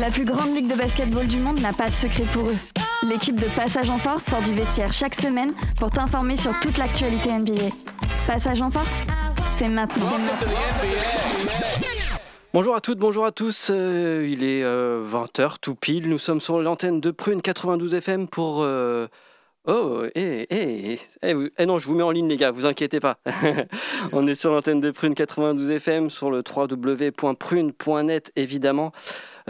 La plus grande ligue de basketball du monde n'a pas de secret pour eux. L'équipe de Passage en Force sort du vestiaire chaque semaine pour t'informer sur toute l'actualité NBA. Passage en Force, c'est maintenant. Bonjour à toutes, bonjour à tous. euh, il est 20h tout pile. Nous sommes sur l'antenne de Prune 92 FM pour. euh, Oh, eh, eh, eh, eh non, je vous mets en ligne, les gars, vous inquiétez pas. On est sur l'antenne de Prune 92 FM, sur le www.prune.net, évidemment.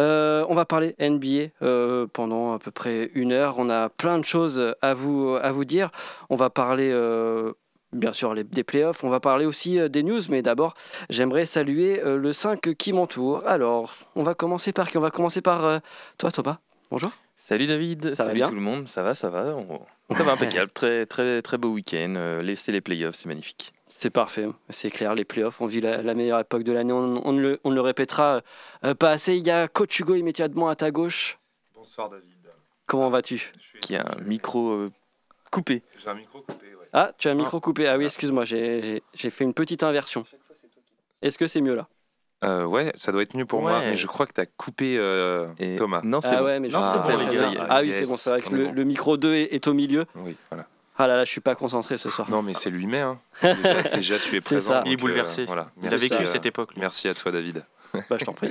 Euh, on va parler NBA euh, pendant à peu près une heure. On a plein de choses à vous, à vous dire. On va parler, euh, bien sûr, les- des playoffs. On va parler aussi des news, mais d'abord, J'aimerais saluer le 5 qui m'entoure. Alors, on va commencer par qui? On va commencer par toi, Thomas. Bonjour. Salut David, Ça va salut bien? tout le monde, ça va, ça va, on- ça va impeccable, très très très beau week-end, laisser les playoffs, c'est magnifique. C'est parfait, c'est clair, les playoffs, on vit la, la meilleure époque de l'année, on, on ne le, on ne le répétera euh, pas assez. Il y a Coach Hugo immédiatement à ta gauche. Bonsoir David. Comment vas-tu? Qui a un micro euh, coupé. J'ai un micro coupé, ouais. Ah, tu as un micro coupé. Ah oui, excuse-moi, j'ai fait une petite inversion. Est-ce que c'est mieux là? Euh, ouais, ça doit être mieux pour moi, mais je crois que tu as coupé euh, Et- Thomas. Non, c'est Ah bon. ouais, mais je Non, bon, les gars. Ah oui, Yes, c'est bon, c'est vrai que bon. le micro 2 est, est au milieu. Oui, voilà. Ah là là, je suis pas concentré ce soir. Non, mais c'est lui-même. hein. Déjà, déjà, tu es présent. donc, Il est bouleversé. euh, voilà. Il a vécu euh, cette époque. lui. Merci à toi, David. Bah, je t'en prie.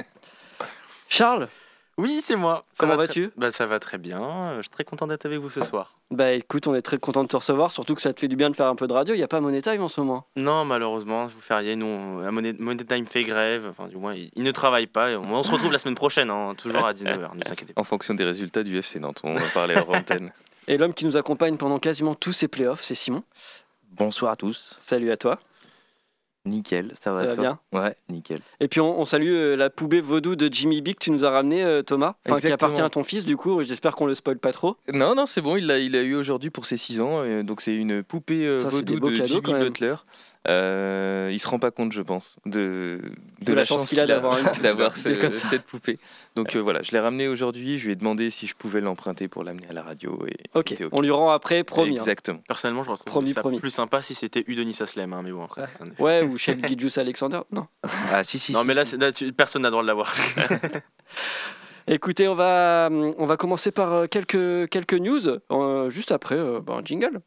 Charles, Oui, c'est moi. Ça Comment va vas-tu très- bah, Ça va très bien. Je suis très content d'être avec vous ce soir. bah écoute, on est très content de te recevoir, surtout que ça te fait du bien de faire un peu de radio. Il n'y a pas Money Time en ce moment. Non, malheureusement, vous fériez, nous, on- la Money, Money Time fait grève. Enfin, du moins, il, il ne travaille pas. On, on se retrouve la semaine prochaine, hein, toujours à 19h. Ne vous inquiétez pas. En fonction des résultats du FC Nantes, on va parler hors antenne. Et l'homme qui nous accompagne pendant quasiment tous ces playoffs, c'est Simon. Bonsoir à tous. Salut à toi. Nickel, ça va, Ça va toi bien Ouais, nickel. Et puis on, on salue euh, la poubelle vaudou de Jimmy B que tu nous as ramené, euh, Thomas. Qui appartient à ton fils, du coup. J'espère qu'on le spoil pas trop. Non, non, c'est bon, il l'a il a eu aujourd'hui pour ses 6 ans, euh, donc c'est une poupée euh, Ça, vaudou de Jimmy même. Euh, il se rend pas compte, je pense, de, De la chance qu'il a d'avoir ce- cette poupée. Donc euh, voilà, je l'ai ramené aujourd'hui, je lui ai demandé si je pouvais l'emprunter pour l'amener à la radio. Et Ok, on lui rend après, promis. hein. Exactement. Personnellement, je retrouve Promis, ça promis. plus sympa si c'était Udonis Aslem. Hein, mais bon, après. Ouais, ou Shelby Gidjus Alexander. Non. Ah, si, si. Non, si, mais là, si. c'est- là, tu- personne n'a le droit de l'avoir. Écoutez, on va, on va commencer par euh, quelques, quelques news. euh, juste après, euh, bah, un jingle.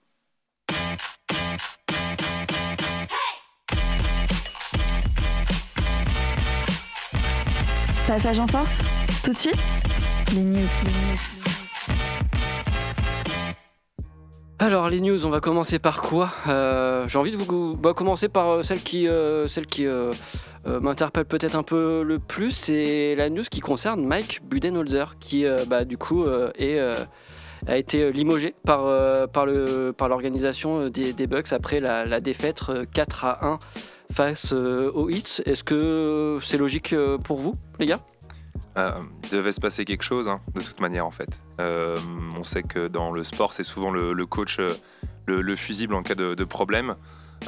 Passage en Force, tout de suite, les news. Alors les news, on va commencer par quoi? Euh, J'ai envie de vous bah, commencer par euh, celle qui, euh, celle qui m'interpelle peut-être un peu le plus, c'est la news qui concerne Mike Budenholzer, qui bah, du coup a été limogé par, par, l'organisation des, Bucks après la, défaite euh, 4 à 1 face euh, aux Hits. Est-ce que c'est logique euh, pour vous, les gars? Euh, devait se passer quelque chose, hein, de toute manière, en fait. On sait que dans le sport, c'est souvent le, coach, le, le fusible en cas de problème.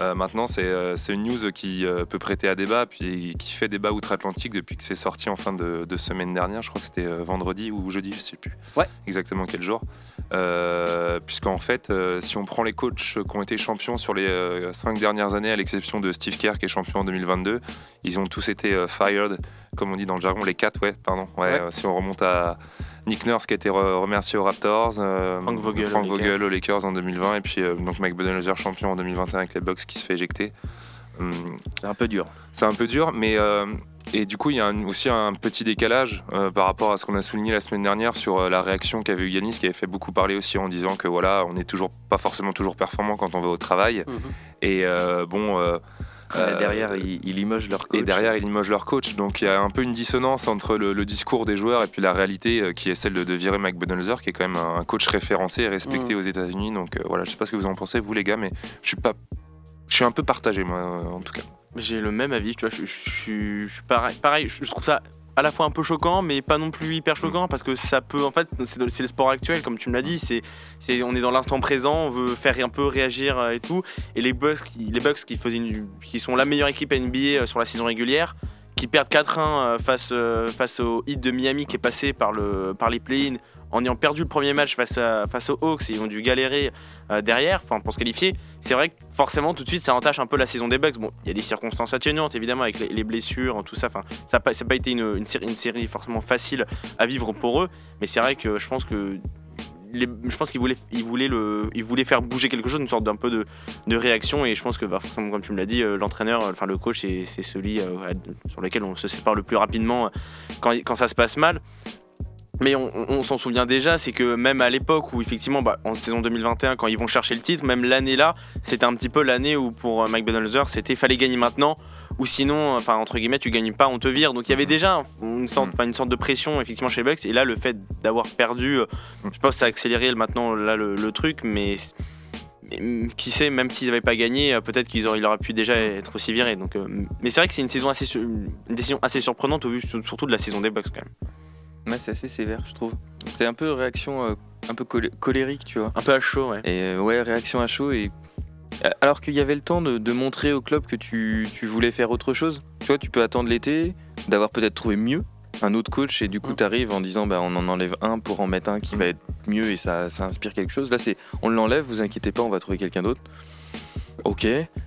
Euh, maintenant, c'est euh, c'est une news qui euh, peut prêter à débat, puis qui fait débat outre-Atlantique depuis que c'est sorti en fin de, de semaine dernière. Je crois que c'était vendredi ou jeudi, je sais plus Ouais. exactement quel jour. Puisqu'en fait, si on prend les coachs qui ont été champions sur les cinq dernières années, à l'exception de Steve Kerr qui est champion en 2022, ils ont tous été fired, comme on dit dans le jargon, les quatre, ouais, pardon. Ouais, Ouais. si on remonte à Nick Nurse qui a été re- remercié aux Raptors, euh, Frank Vogel aux Frank Lakers. Vogel aux Lakers en 2020, et puis euh, donc Mike Budenholzer champion en 2021 avec les Bucks qui se fait éjecter. Hum, C'est un peu dur. c'est un peu dur, mais euh, et du coup il y a un- aussi un petit décalage euh, par rapport à ce qu'on a souligné la semaine dernière sur euh, la réaction qu'avait eu Yanis, qui avait fait beaucoup parler aussi en disant que voilà, on n'est toujours pas forcément toujours performant quand on va au travail. Et euh, bon. Euh, derrière, ils, ils limogent leur coach. et derrière, ils limogent leur coach. Donc il y a un peu une dissonance entre le, le discours des joueurs et puis la réalité euh, qui est celle de, de virer Mike Budenholzer, qui est quand même un, coach référencé et respecté Mm. aux États-Unis. Donc euh, voilà, je sais pas ce que vous en pensez, vous les gars, mais je suis pas. Je suis un peu partagé, moi, euh, en tout cas. J'ai le même avis, tu vois, je, je suis- je suis pareil, pareil, je trouve ça à la fois un peu choquant, mais pas non plus hyper choquant parce que ça peut, en fait, c'est le sport actuel, comme tu me l'as dit. C'est, on est dans l'instant présent, on veut faire un peu réagir euh, et tout. Et les Bucks, qui, sont la meilleure équipe NBA euh, sur la saison régulière, qui perdent 4-1 euh, face, au Heat de Miami qui est passé par, le, par les play-in en ayant perdu le premier match face, aux Hawks et ils ont dû galérer euh, derrière pour se qualifier. C'est vrai que forcément tout de suite ça entache un peu la saison des Bucks. Bon, il y a des circonstances atténuantes évidemment avec les, les blessures, tout ça. Ça n'a pas, été une, série, forcément facile à vivre pour eux, mais c'est vrai que je pense qu'ils voulaient, faire bouger quelque chose, une sorte d'un peu de, réaction. Et je pense que, bah, forcément, comme tu me l'as dit, euh, l'entraîneur, euh, enfin le coach, c'est celui sur lequel on se sépare le plus rapidement quand ça se passe mal. Mais on, on- on s'en souvient déjà, c'est que même à l'époque où effectivement, bah, en saison 2021, quand ils vont chercher le titre, même l'année là, c'était un petit peu l'année où pour euh, Mike Budenholzer, c'était fallait gagner maintenant, ou sinon, enfin entre guillemets, tu gagnes pas, on te vire. Donc il y avait déjà une sorte, Mm. enfin, une sorte de pression effectivement chez les Bucks. Et là, le fait d'avoir perdu, euh, je pense que ça a accéléré maintenant là le, le truc, mais, mm, qui sait, même s'ils n'avaient pas gagné, euh, peut-être qu'ils auraient, pu déjà être aussi viré. Donc, euh, mais c'est vrai que c'est une saison assez, sur- une décision assez surprenante au vu surtout de la saison des Bucks quand même. Ouais, c'est assez sévère, je trouve. C'est un peu réaction euh, un peu colé- colérique, tu vois. Un peu à chaud, ouais. Et euh, ouais, réaction à chaud. Et alors qu'il y avait le temps de, de montrer au club que tu, tu voulais faire autre chose. Tu vois, tu peux attendre l'été, d'avoir peut-être trouvé mieux un autre coach et du coup Mm. tu arrives en disant bah, on en enlève un pour en mettre un qui Mm. va être mieux et ça, ça inspire quelque chose. Là c'est on l'enlève, vous inquiétez pas, on va trouver quelqu'un d'autre. Ok,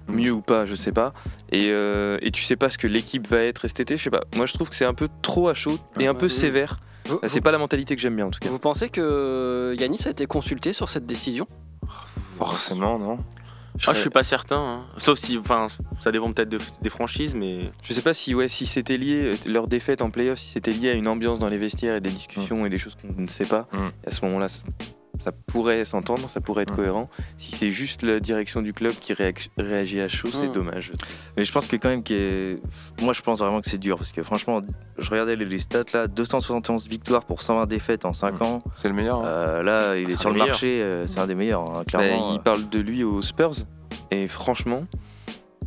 mieux ou pas, je sais pas. Et, euh, et tu sais pas ce que l'équipe va être cet été, je sais pas. Moi je trouve que c'est un peu trop à chaud et un peu sévère. Vous, C'est pas la mentalité que j'aime bien en tout cas. vous pensez que Yanis a été consulté sur cette décision? Forcément, non Ah, je suis pas certain. hein. Sauf si, enfin, ça dépend peut-être de- des franchises, mais Je sais pas si, ouais, si c'était lié, euh, leur défaite en playoff, si c'était lié à une ambiance dans les vestiaires et des discussions et des choses qu'on ne sait pas. Mm. Et à ce moment-là, ça pourrait s'entendre, ça pourrait être Mm. cohérent. Si c'est juste la direction du club qui réagit à chaud, c'est Mm. dommage. Mais je pense que quand même est... Moi je pense vraiment que c'est dur parce que franchement, je regardais les, stats là, 271 victoires pour 120 défaites en 5 Mm. ans. C'est le meilleur. hein. Euh, là, il est C'est sur le marché, euh, c'est un des meilleurs, hein, Bah, clairement. il parle de lui aux Spurs et franchement,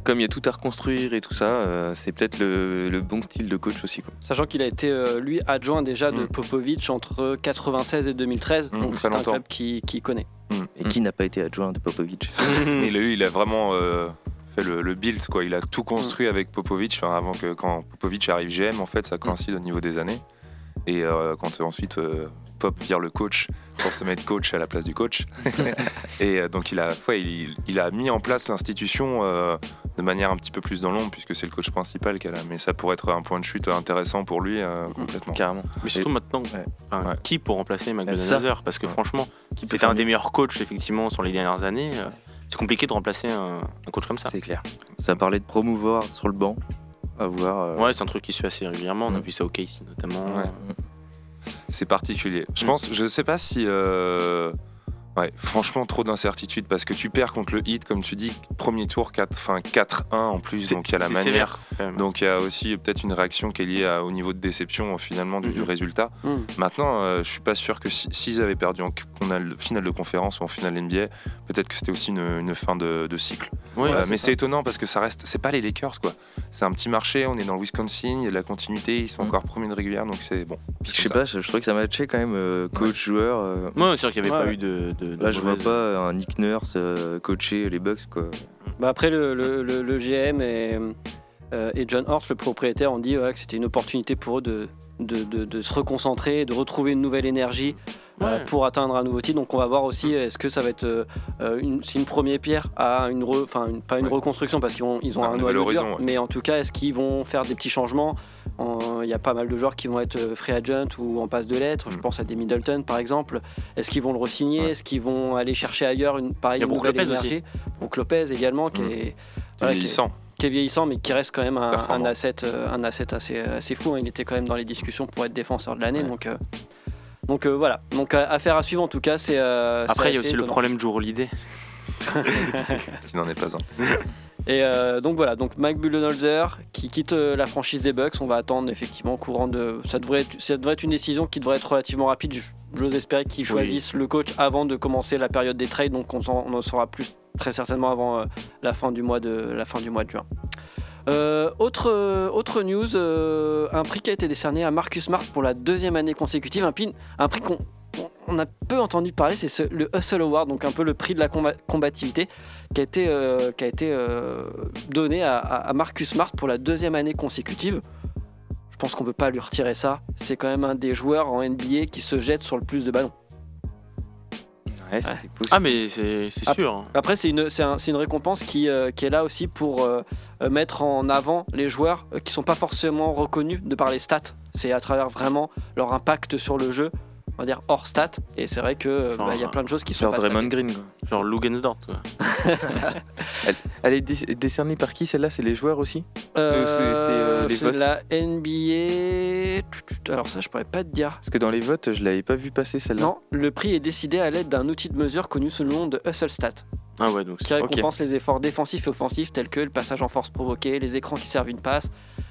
comme il y a tout à reconstruire et tout ça, euh, c'est peut-être le, le bon style de coach aussi. Quoi. Sachant qu'il a été, euh, lui, adjoint déjà de Mm. Popovic entre 96 et 2013, Mm, donc c'est un club qui, qui connaît. Et qui n'a pas été adjoint de Popovic Mais lui, il a vraiment euh, fait le, le build, quoi. Il a tout construit avec Popovic. Enfin, avant que quand Popovic arrive GM, en fait, ça coïncide au niveau des années. Et euh, quand ensuite euh, Pop vire le coach pour se mettre coach à la place du coach. et euh, donc il a, ouais, il, il a mis en place l'institution euh, de manière un petit peu plus dans l'ombre, puisque c'est le coach principal qu'elle a. Mais ça pourrait être un point de chute intéressant pour lui, euh, complètement. Carrément. Mais surtout maintenant, Ouais. enfin, Ouais. qui pour remplacer. Budenholzer Parce que Ouais. franchement, qui était un des meilleurs coachs effectivement sur les dernières années. euh, C'est compliqué de remplacer un, un coach comme ça. C'est clair. Ça parlait de promouvoir sur le banc. À voir. euh, Ouais, c'est un truc qui se fait assez régulièrement. On a Mm. vu ça au Casey notamment. C'est particulier. Je Mm. pense, je sais pas si. euh, Ouais, franchement, trop d'incertitudes parce que tu perds contre le hit, comme tu dis, premier tour, 4, enfin 4-1 en plus, donc il y a la manière. sévère. Donc il y a aussi peut-être une réaction qui est liée à- au niveau de déception finalement du, du Mhm. résultat. Mm. Maintenant, euh, je suis pas sûr que si- s'ils avaient perdu en finale, de conférence ou en finale NBA, peut-être que c'était aussi une, une fin de, de cycle. Mais c'est étonnant parce que ça reste, c'est pas les Lakers quoi. C'est un petit marché, on est dans le Wisconsin, il y a de la continuité, ils sont Mm. encore premiers de régulière, donc c'est bon. Je sais pas, je, je trouvais que ça matchait quand même euh, coach-joueur. euh, Ouais, c'est sûr qu'il n'y avait Ouais, pas eu de. De, de Là, je vois pas un Nick Nurse euh, coacher les Bucks quoi. Bah après, le, le- le- le GM et, euh, et John Horst, le propriétaire, ont dit voilà, que c'était une opportunité pour eux de, de, de- de se reconcentrer, de retrouver une nouvelle énergie euh, pour atteindre un nouveau titre. Donc on va voir aussi est-ce que ça va être euh, une, c'est une première pierre à une, re- une- pas une Ouais. reconstruction parce qu'ils ont, ils ont Un un nouvel horizon, ouais. mais en tout cas est-ce qu'ils vont faire des petits changements En- Il y a pas mal de joueurs qui vont être euh, free agent ou en passe de lettres. Je Mm. pense à des Middleton par exemple. Est-ce qu'ils vont le re-signer? Ouais. Est-ce qu'ils vont aller chercher ailleurs une pareille nouvelle Lopez énergie? Brook Lopez également qui Mm. est qui est- vieillissant. qui est vieillissant mais qui reste quand même un, asset, euh, un asset assez, assez fou. hein. Il était quand même dans les discussions pour être défenseur de l'année. Ouais. Donc, euh, donc euh, voilà. Donc affaire à suivre en tout cas. C'est euh, Après, il y a aussi le problème de Joe Holiday. qui n'en est pas un. Et euh, donc voilà. Donc Mike Budenholzer qui quitte euh, la franchise des Bucks. On va attendre effectivement au courant de. Ça devrait être, ça devrait être une décision qui devrait être relativement rapide. Je- J'ose espérer qu'ils choisissent le coach avant de commencer la période des trades. Donc on, en saura plus très certainement avant euh, la fin du mois de la fin du mois de juin. Euh, autre, autre news, euh, un prix qui a été décerné à Marcus Smart pour la deuxième année consécutive, un, pin- un prix qu'on on- a peu entendu parler, c'est ce- le Hustle Award, donc un peu le prix de la comba- combativité, qui a été, euh, qui a été euh, donné à, Marcus Smart pour la deuxième année consécutive. Je pense qu'on ne peut pas lui retirer ça. C'est quand même un des joueurs en NBA qui se jette sur le plus de ballons. Ouais, c'est possible. Ah, mais c'est sûr. Après, c'est une, un- récompense qui, euh, qui est là aussi pour euh, mettre en avant les joueurs qui sont pas forcément reconnus de par les stats. C'est à travers vraiment leur impact sur le jeu, on va dire hors stats. Et c'est vrai qu'il Genre, y a plein de choses qui sont Genre Draymond. Green. Quoi. Genre Lugensdort. quoi. Elle est dé- décernée par qui celle-là? C'est les joueurs aussi? Euh, c'est, euh, les c'est votes. la NBA. Alors ça, je pourrais pas te dire. Parce que dans les votes, je l'avais pas vu passer celle-là. Non, le prix est décidé à l'aide d'un outil de mesure connu sous le nom de Hustle Stat, Ah ouais, donc qui récompense les efforts défensifs et offensifs tels que le passage en force provoqué, les écrans qui servent une passe,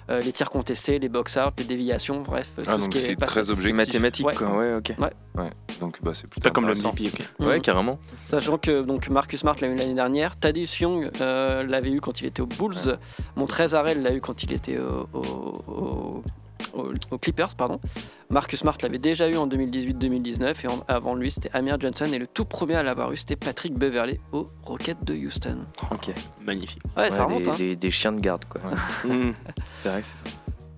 euh, les tirs contestés, les box-out, les déviations, bref. Ah, tout ce donc qui est c'est passe- très objectif. mathématique, Ouais. quoi. Ouais, ok. Donc bah, c'est plutôt pas comme le. MVP, ok. Ouais, carrément. Sachant que donc Marcus Smart l'a eu l'année dernière, Thaddeus Young euh, l'avait eu quand il était aux Bulls, Montrez Harrell l'a eu quand il était au- au- au- au- aux Clippers, pardon. Marcus Smart l'avait déjà eu en 2018-2019 et en- avant lui c'était Amir Johnson et le tout premier à l'avoir eu c'était Patrick Beverley aux Rockets de Houston. Ok. Magnifique. Ouais, ça remonte. des, hein. des- des chiens de garde, quoi. C'est vrai, c'est ça.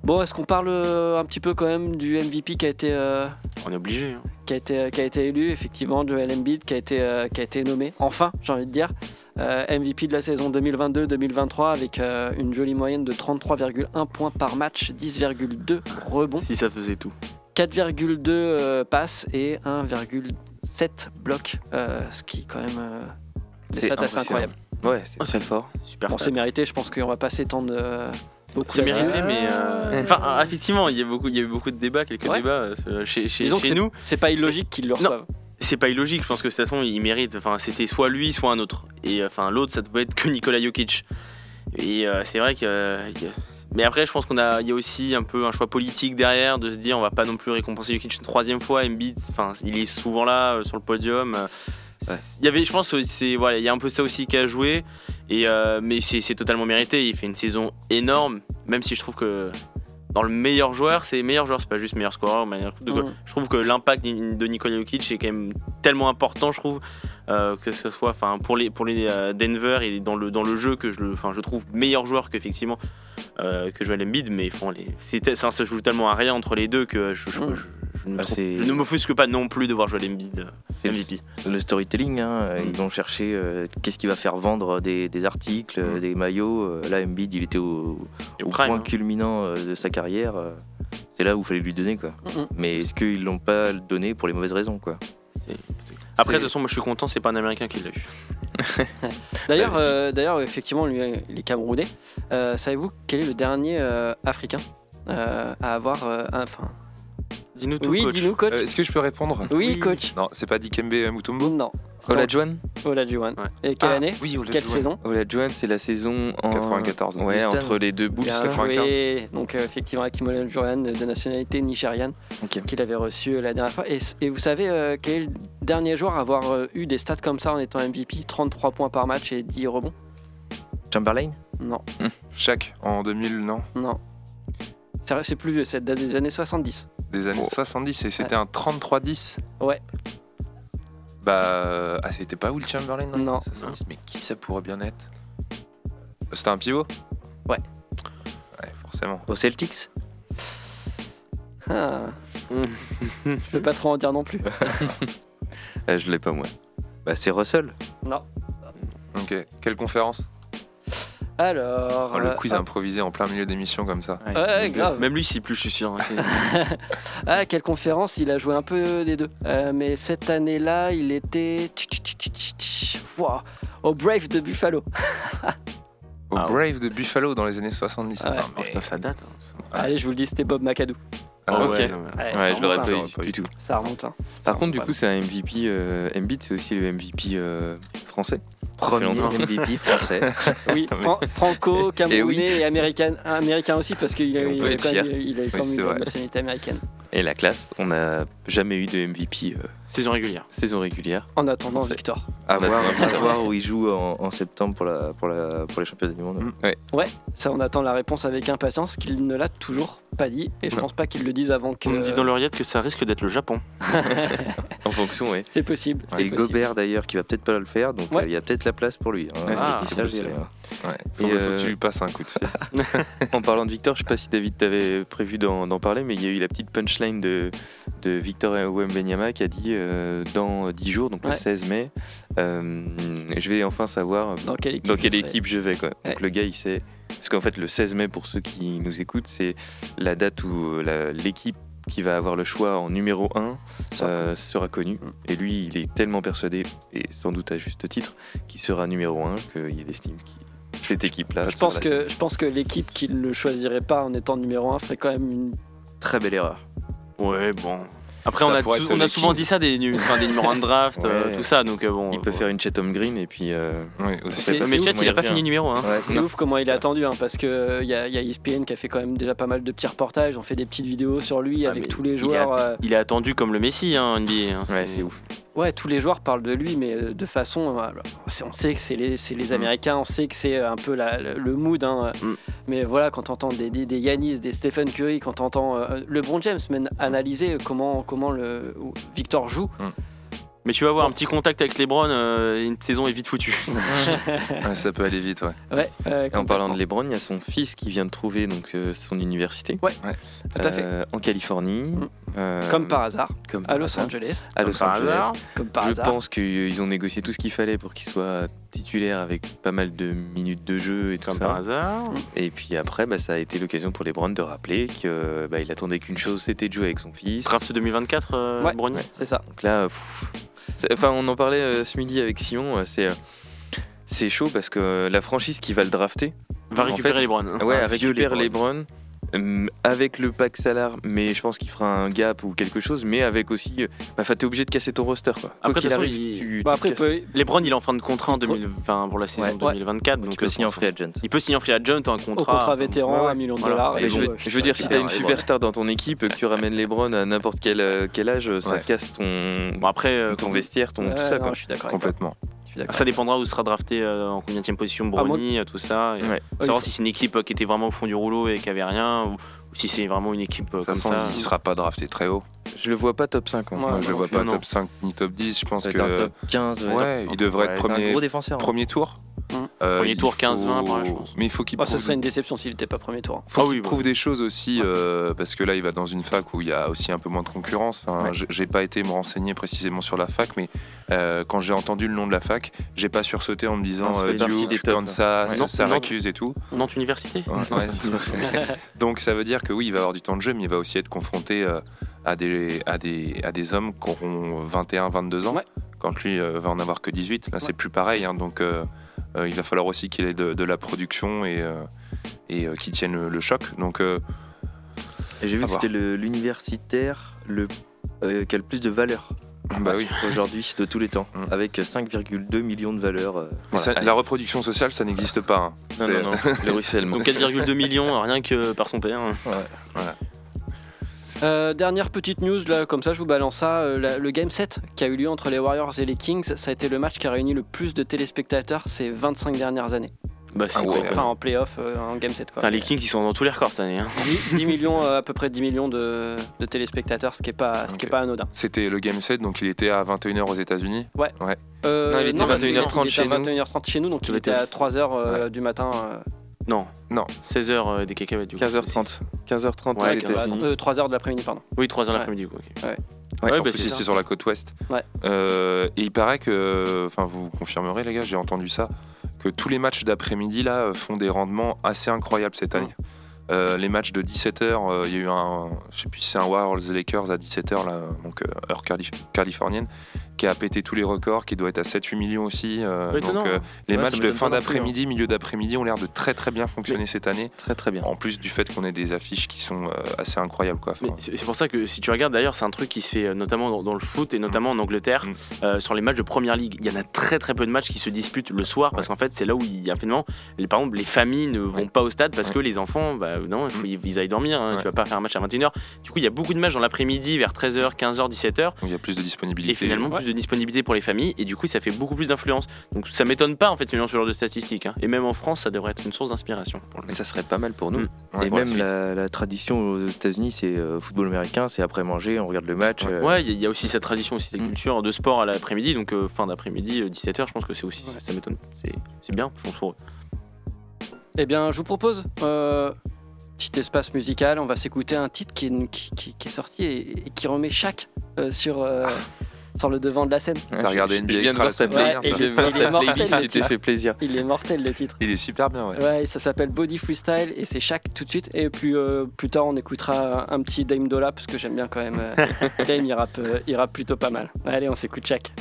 Bon, est-ce qu'on parle euh, un petit peu quand même du MVP qui a été euh, On est obligé. hein. qui a été, qui a été élu, effectivement, Joel Embiid, qui a été, euh, qui a été nommé, enfin, j'ai envie de dire, euh, MVP de la saison 2022-2023, avec euh, une jolie moyenne de 33,1 points par match, 10,2 rebonds, Si ça faisait tout. 4,2 euh, passes et 1,7 blocs, euh, ce qui est quand même euh, des C'est stats assez incroyables. Ouais, c'est très fort. Super. Bon, c'est mérité, je pense qu'on va pas s'étendre euh, beaucoup. C'est mérité, mais euh, enfin, ah, effectivement, il y a beaucoup, il y a eu beaucoup de débats, quelques Ouais. débats euh, chez, chez, Disons chez que nous. C'est pas illogique qu'ils le reçoivent. C'est pas illogique. Je pense que de toute façon, il mérite. Enfin, c'était soit lui, soit un autre. Et enfin, l'autre, ça devait être que Nikola Jokic. Et euh, c'est vrai que. euh, mais après, je pense qu'on a, il y a aussi un peu un choix politique derrière de se dire, on va pas non plus récompenser Jokic une troisième fois. Embiid, enfin, il est souvent là euh, sur le podium. Euh, Ouais. Il y avait, je pense, c'est voilà, il y a un peu ça aussi qui a joué. Et euh, mais c'est totalement mérité. Il fait une saison énorme, même si je trouve que dans le meilleur joueur, c'est meilleur joueur, c'est pas juste meilleur scoreur. meilleur de. Mhm. Je trouve que l'impact de Nikola Jokic est quand même tellement important, je trouve, euh, que ce soit enfin pour les pour les euh, Denver et dans le dans le jeu que je le enfin je trouve meilleur joueur qu'effectivement euh, que Joel Embiid, mais les ça, se joue tellement à rien entre les deux que je, je, Mm. je- je ne, Bah, je ne m'offusque pas non plus de voir Joel Embiid euh, C'est le- MVP. Le storytelling, hein, Mm. ils vont chercher euh, qu'est-ce qui va faire vendre des, des articles, Mm. des maillots. Euh, Là, Embiid, il était au, Et au prime, point hein. culminant de sa carrière. C'est là où il fallait lui donner, quoi. Mhm. Mais est-ce qu'ils l'ont pas donné pour les mauvaises raisons, quoi? Après, de toute façon, moi je suis content, c'est pas un Américain qui l'a eu. D'ailleurs, Bah, euh, d'ailleurs, effectivement, lui, il est camerounais. Euh, Savez-vous quel est le dernier euh, africain euh, à avoir euh, un. Enfin, Dis-nous tout, oui, coach. dis-nous, coach. Euh, Est-ce que je peux répondre oui, coach. Non, c'est pas Dikembe Mutombo Non. Olajuwon Olajuwon. Ouais. Et quelle Ah, année Oui, Olajuwon. Quelle saison Olajuwon, c'est la saison en 94. Ouais, Houston. entre les deux Bulls. Bien 95. joué. Donc, euh, effectivement, Hakim Olajuwon, de nationalité nigériane, Ok. qu'il avait reçu euh, la dernière fois. Et, et vous savez euh, quel est le dernier joueur à avoir euh, eu des stats comme ça en étant MVP 33 points par match et 10 rebonds? Chamberlain? Non, Shaq en 2000, non? Non. C'est vrai, c'est plus vieux, c'est date des années 70. Des années Oh. 70 et c'était un 33-10 Ouais. Bah. Ah, c'était pas Will Chamberlain Non. 70 Mais qui ça pourrait bien être? C'était un pivot? Ouais. Ouais, forcément. Aux Celtics? Ah. Je peux pas trop en dire non plus. Ah, je l'ai pas moi. bah, C'est Russell. Non. Ok. Quelle conférence? Alors. Oh, Le euh, quiz improvisé en plein milieu d'émission comme ça. Ouais, grave. Même lui, si plus, je suis sûr. Ah, quelle conférence Il a joué un peu des deux. Euh, mais cette année-là, il était. Au Brave de Buffalo. Au Ah, Brave de Buffalo dans les années 70. Ouais. Non, Oh, mais- putain, ça date. hein. Allez, je vous le dis, c'était Bob McAdoo. Ah, ok. ouais. non, Ouais, Ouais, je l'aurais pas hein. eu du tout. Ça remonte. hein. Par contre, du coup, c'est un MVP. Euh, Embiid, c'est aussi le MVP euh, français. Premier. MVP français. Oui, Fran- franco, camerounais oui. et américain, américain aussi, parce qu'il a, On il avait quand même, fier. il avait quand Oui, même eu c'est la vrai. nationalité américaine. Et la classe, on n'a jamais eu de MVP euh, Saison régulière. saison régulière. En attendant. Victor. À voir, à ça. voir où il joue en, en septembre pour, la, pour, la, pour les championnats du monde. Ouais, ça on attend la réponse avec impatience, qu'il ne l'a toujours pas dit, et je Non. pense pas qu'il le dise avant que... On me dit dans l'oreillette que ça risque d'être le Japon. En fonction, ouais. C'est possible. c'est Et possible. Gobert d'ailleurs qui va peut-être pas le faire, donc Ouais. euh, il y a peut-être la place pour lui. hein. Vrai. hein. Ouais. Faut, Et, faut euh, que tu lui passes un coup de fil. En parlant de Victor, je sais pas si David t'avait prévu d'en parler, mais il y a eu la petite punchline de, de Victor Wembanyama qui a dit euh, dans 10 jours, donc Ouais. le 16 mai, euh, je vais enfin savoir Dans quelle équipe dans quelle il serait. équipe je vais. Quoi. Ouais. Donc le gars, il sait. Parce qu'en fait, le 16 mai, pour ceux qui nous écoutent, c'est la date où euh, l'équipe qui va avoir le choix en numéro 1 Sera sera connue. Et lui, il est tellement persuadé, et sans doute à juste titre, qu'il sera numéro 1 qu'il estime que cette équipe-là. Je pense, que, je pense que l'équipe qui ne le choisirait pas en étant numéro 1 ferait quand même une... Très belle erreur. Ouais, bon. Après, on a, tout- on souvent dit ça des, nu- enfin, des numéros 1 de draft, euh, Ouais. tout ça, donc euh, bon. Il peut faire une Chatham Green et puis. euh, Oui, aussi. Mais Chet, il a moyen pas fini numéro 1. Ouais, C'est ouf comment il est attendu, hein, parce qu'il y a, y a ESPN qui a fait quand même déjà pas mal de petits reportages, on fait des petites vidéos sur lui Ah, avec tous les il joueurs. euh, Il est attendu comme le Messi, hein, NBA. hein. Ouais, c'est ouf. Ouais, tous les joueurs parlent de lui, mais euh, de façon. euh, on sait que c'est les, Mm. Américains, on sait que c'est un peu la- le, le mood. hein, Mm. Mais voilà, quand on entend des, des, des Yanis, des Stephen Curry, quand on entend euh, LeBron James même analyser comment, comment le, Victor joue. Mais tu vas avoir un petit contact avec LeBron, euh, une saison est vite foutue. Ouais, ça peut aller vite, ouais. Euh, en parlant de. LeBron, il y a son fils qui vient de trouver donc, euh, son université. Ouais, tout à fait. Euh, en Californie. Mm. Euh, Comme par hasard, comme à Los hasard. Angeles. À Comme Los par Angeles. hasard. Comme par Je hasard. pense qu'ils ont négocié tout ce qu'il fallait pour qu'il soit titulaire avec pas mal de minutes de jeu et tout Comme ça. par hasard. Et puis après, bah, ça a été l'occasion pour LeBron de rappeler qu'il bah, il attendait qu'une chose, c'était de jouer avec son fils. Draft 2024, euh, Ouais. C'est ça. Donc là, pff, enfin, on en parlait euh, ce midi avec Simon. euh, C'est euh, c'est chaud parce que la franchise qui va le drafter, Va En récupérer fait, les Browns. ouais, Un elle vieux récupère LeBron. Euh, avec le pack salaire, mais je pense qu'il fera un gap ou quelque chose, mais avec aussi, euh, bah, t'es obligé de casser ton roster quoi. Après, il- tu- Bah, après, il peut- LeBron, il est en fin de contrat en 2020 pour la saison Ouais. 2024. Donc peux euh, signer en free agent. Il peut signer en free agent un au contrat. contrat vétéran, Ouais, ouais. un million de Voilà. dollars. Mais et je, bon, veux, euh, je veux dire, si t'as une superstar dans ton équipe, que tu ramènes LeBron à n'importe quel, quel âge, ça Ouais. casse ton, Bon, après, ton vestiaire, ton, ouais, tout ça. Quoi. je suis d'accord. avec toi. Complètement. Ça dépendra où sera drafté euh, en combien de position Ah, moi- Brony, euh, tout ça. et, Ouais. Savoir faut- si c'est une équipe euh, qui était vraiment au fond du rouleau et qui avait rien, ou, ou si c'est vraiment une équipe euh, comme façon, ça. il sera pas drafté très haut. Je le vois pas top 5. hein. Ouais, Moi, je le vois pas non. top 5 ni top 10. Je pense que. top 15. ouais, Ouais, il devrait être c'est un premier, gros défenseur. hein. premier tour. Euh, Premier il tour, faut- 15-20, ouais, je pense. Mais il faut qu'il Oh, ce prouve, serait une déception s'il n'était pas premier tour. faut Ah oui, bah. prouve des choses aussi, euh, parce que là, il va dans une fac où il y a aussi un peu moins de concurrence. Enfin, Ouais. J'ai pas été me renseigner précisément sur la fac, mais euh, quand j'ai entendu le nom de la fac, j'ai pas sursauté en me disant Non, ça euh, Duke, Kansas, Ouais. Syracuse et tout. Nantes Université Ouais, ouais. Donc ça veut dire que oui, il va avoir du temps de jeu, mais il va aussi être confronté euh, à, des, à, des, à des hommes qui auront 21, 22 ans, Ouais. quand lui euh, va en avoir que 18. Là, c'est plus pareil. hein. donc il va falloir aussi qu'il ait de, de la production et, euh, et euh, qu'il tienne le, le choc. Donc euh, Et j'ai vu que c'était l'universitaire le, euh, qui a le plus de valeur bah oui. aujourd'hui de tous les temps, Mm. avec 5,2 millions de valeurs. euh, Mais voilà. ça- la reproduction sociale, ça n'existe pas. hein. Non, non, non, le ruissellement. Donc 4,2 millions, rien que par son père. hein. Euh, dernière petite news, là, comme ça je vous balance ça. euh, la- le Game 7 qui a eu lieu entre les Warriors et les Kings, ça a été le match qui a réuni le plus de téléspectateurs ces 25 dernières années. Bah, c'est Ah ouais. Enfin en playoff, euh, en Game 7. Quoi. Enfin, les Kings, ils sont dans tous les records cette année. hein. 10, 10 millions, euh, à peu près 10 millions de, de téléspectateurs, ce qui n'est pas, ce qui est Ok. pas anodin. C'était le Game 7, donc il était à 21h aux États-Unis. Euh, Non, il était 21h30 il était chez à nous. 21h30 chez nous, donc il était à 3h du matin. Euh, Non. Non. 16h des cacahuètes. du coup. 15h30. 15h30 Ouais, euh, 3h de l'après-midi, pardon. Oui, 3h Ouais. l'après-midi. ok. Ouais, Ouais, en bah, plus, c'est sur la côte ouest. Ouais. Euh, et il paraît que, enfin, vous confirmerez, les gars, j'ai entendu ça, que tous les matchs d'après-midi là euh, font des rendements assez incroyables cette année. Euh, les matchs de 17h, il y a eu un, je sais plus si c'est un Warriors Lakers à 17h, là, donc euh, heure calif- californienne, qui a pété tous les records, qui doit être à 7-8 millions aussi. euh, donc euh, hein. les Ouais, matchs de fin d'après-midi, milieu d'après-midi ont l'air de très très bien fonctionner cette année. Très très bien. En plus du fait qu'on ait des affiches qui sont euh, assez incroyables. Quoi. Enfin, c'est pour ça que si tu regardes d'ailleurs, c'est un truc qui se fait notamment dans, dans le foot et notamment en Angleterre, Mm. euh, sur les matchs de première ligue. Il y en a très très peu de matchs qui se disputent le soir parce qu'en fait, c'est là où il y a finalement, les, par exemple, les familles ne vont Ouais. pas au stade parce Ouais. que les enfants, bah, non, il faut qu'ils ils aillent dormir. hein. Ouais. Tu vas pas faire un match à 21h. Du coup, il y a beaucoup de matchs dans l'après-midi vers 13h, 15h, 17h il y a plus de disponibilité. et finalement Ouais. plus de de disponibilité pour les familles et du coup, ça fait beaucoup plus d'influence. Donc ça m'étonne pas en fait ce genre de statistiques. hein. Et même en France, ça devrait être une source d'inspiration. Mais ça serait pas mal pour nous. Mm. Ouais, et pour même la, la tradition aux États-Unis, c'est euh, football américain, c'est après manger, on regarde le match. euh, Ouais, il y a- il y, a aussi cette tradition, aussi cette Mm. culture de sport à l'après-midi, donc euh, fin d'après-midi, 17h, je pense que c'est aussi, ça, ça m'étonne. C'est c'est bien, je pense pour eux. Eh bien, je vous propose euh, petit espace musical. On va s'écouter un titre qui est, qui, qui- qui est sorti et, et qui remet chaque euh, sur, euh, sur le devant de la scène. Ouais, T'as regardé NBA je viens de Extra voir la ta playlist, tu t'es fait plaisir. Il est mortel le titre. Il est super bien, ouais. Ouais, ça s'appelle Body Freestyle et c'est chaque tout de suite. Et puis euh, plus tard, on écoutera un petit Dame Dola parce que j'aime bien quand même. euh, Dame, il rappe, euh, il rappe plutôt pas mal. Allez, on s'écoute chaque.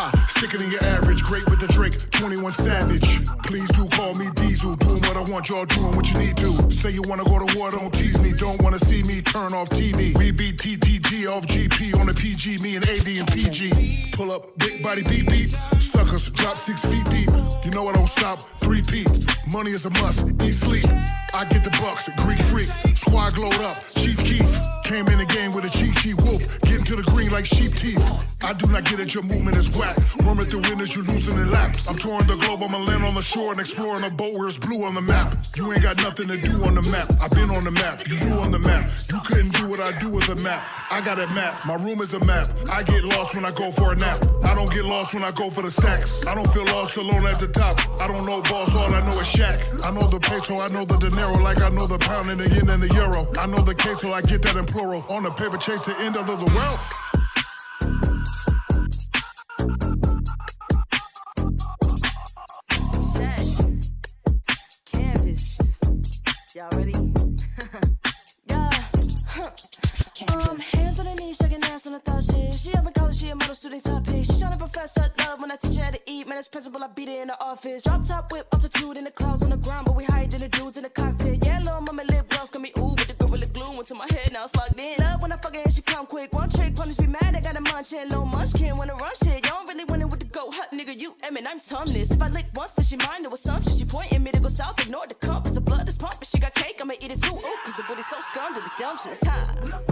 Ha, sicker than your average, great with the drink, 21 Savage. Please do call me Diesel, doing what I want, y'all doing what you need to. Say you wanna go to war, don't tease me, don't wanna see me turn off TV. We beat TTG off GP on the PG, me and AD and PG. Pull up, big body beat beat, suckers drop six feet deep. You know I don't stop, three P. Money is a must, eat sleep. I get the bucks, Greek freak, squad glowed up, Chief Keef. Came in the game with a cheat sheet wolf, getting to the green like sheep teeth. I do not get it, your movement is whack. Roaming through winners, you losing in laps. I'm touring the globe, I'ma land on the shore and exploring a boat where it's blue on the map. You ain't got nothing to do on the map. I've been on the map, you knew on the map. You couldn't do what I do with a map. I got a map, my room is a map. I get lost when I go for a nap. I don't get lost when I go for the stacks. I don't feel lost alone at the top. I don't know boss, all I know is Shaq. I know the peso, I know the dinero, like I know the pound and the yen and the euro. I know the queso, I get that in plural. On the paper chase the end of the world. Principal, I beat it in the office. Drop top whip, altitude in the clouds on the ground, but we higher than the dudes in the cockpit. Yeah, little mama lip gloss got me ooh with the gorilla glue into my head. Now it's locked in. Love when I fuck and she come quick. One trick, punish be mad. I got a munch and little munchkin wanna run shit. Y'all don't really want it with the go hut nigga. You Emin, I'm tumbless. If I lick once, then she mind no assumption. She pointing me to go south, ignore the compass. The blood is pumping. She got cake, I'ma eat it too. Ooh, cause the booty so scum to the gumptions. Ha.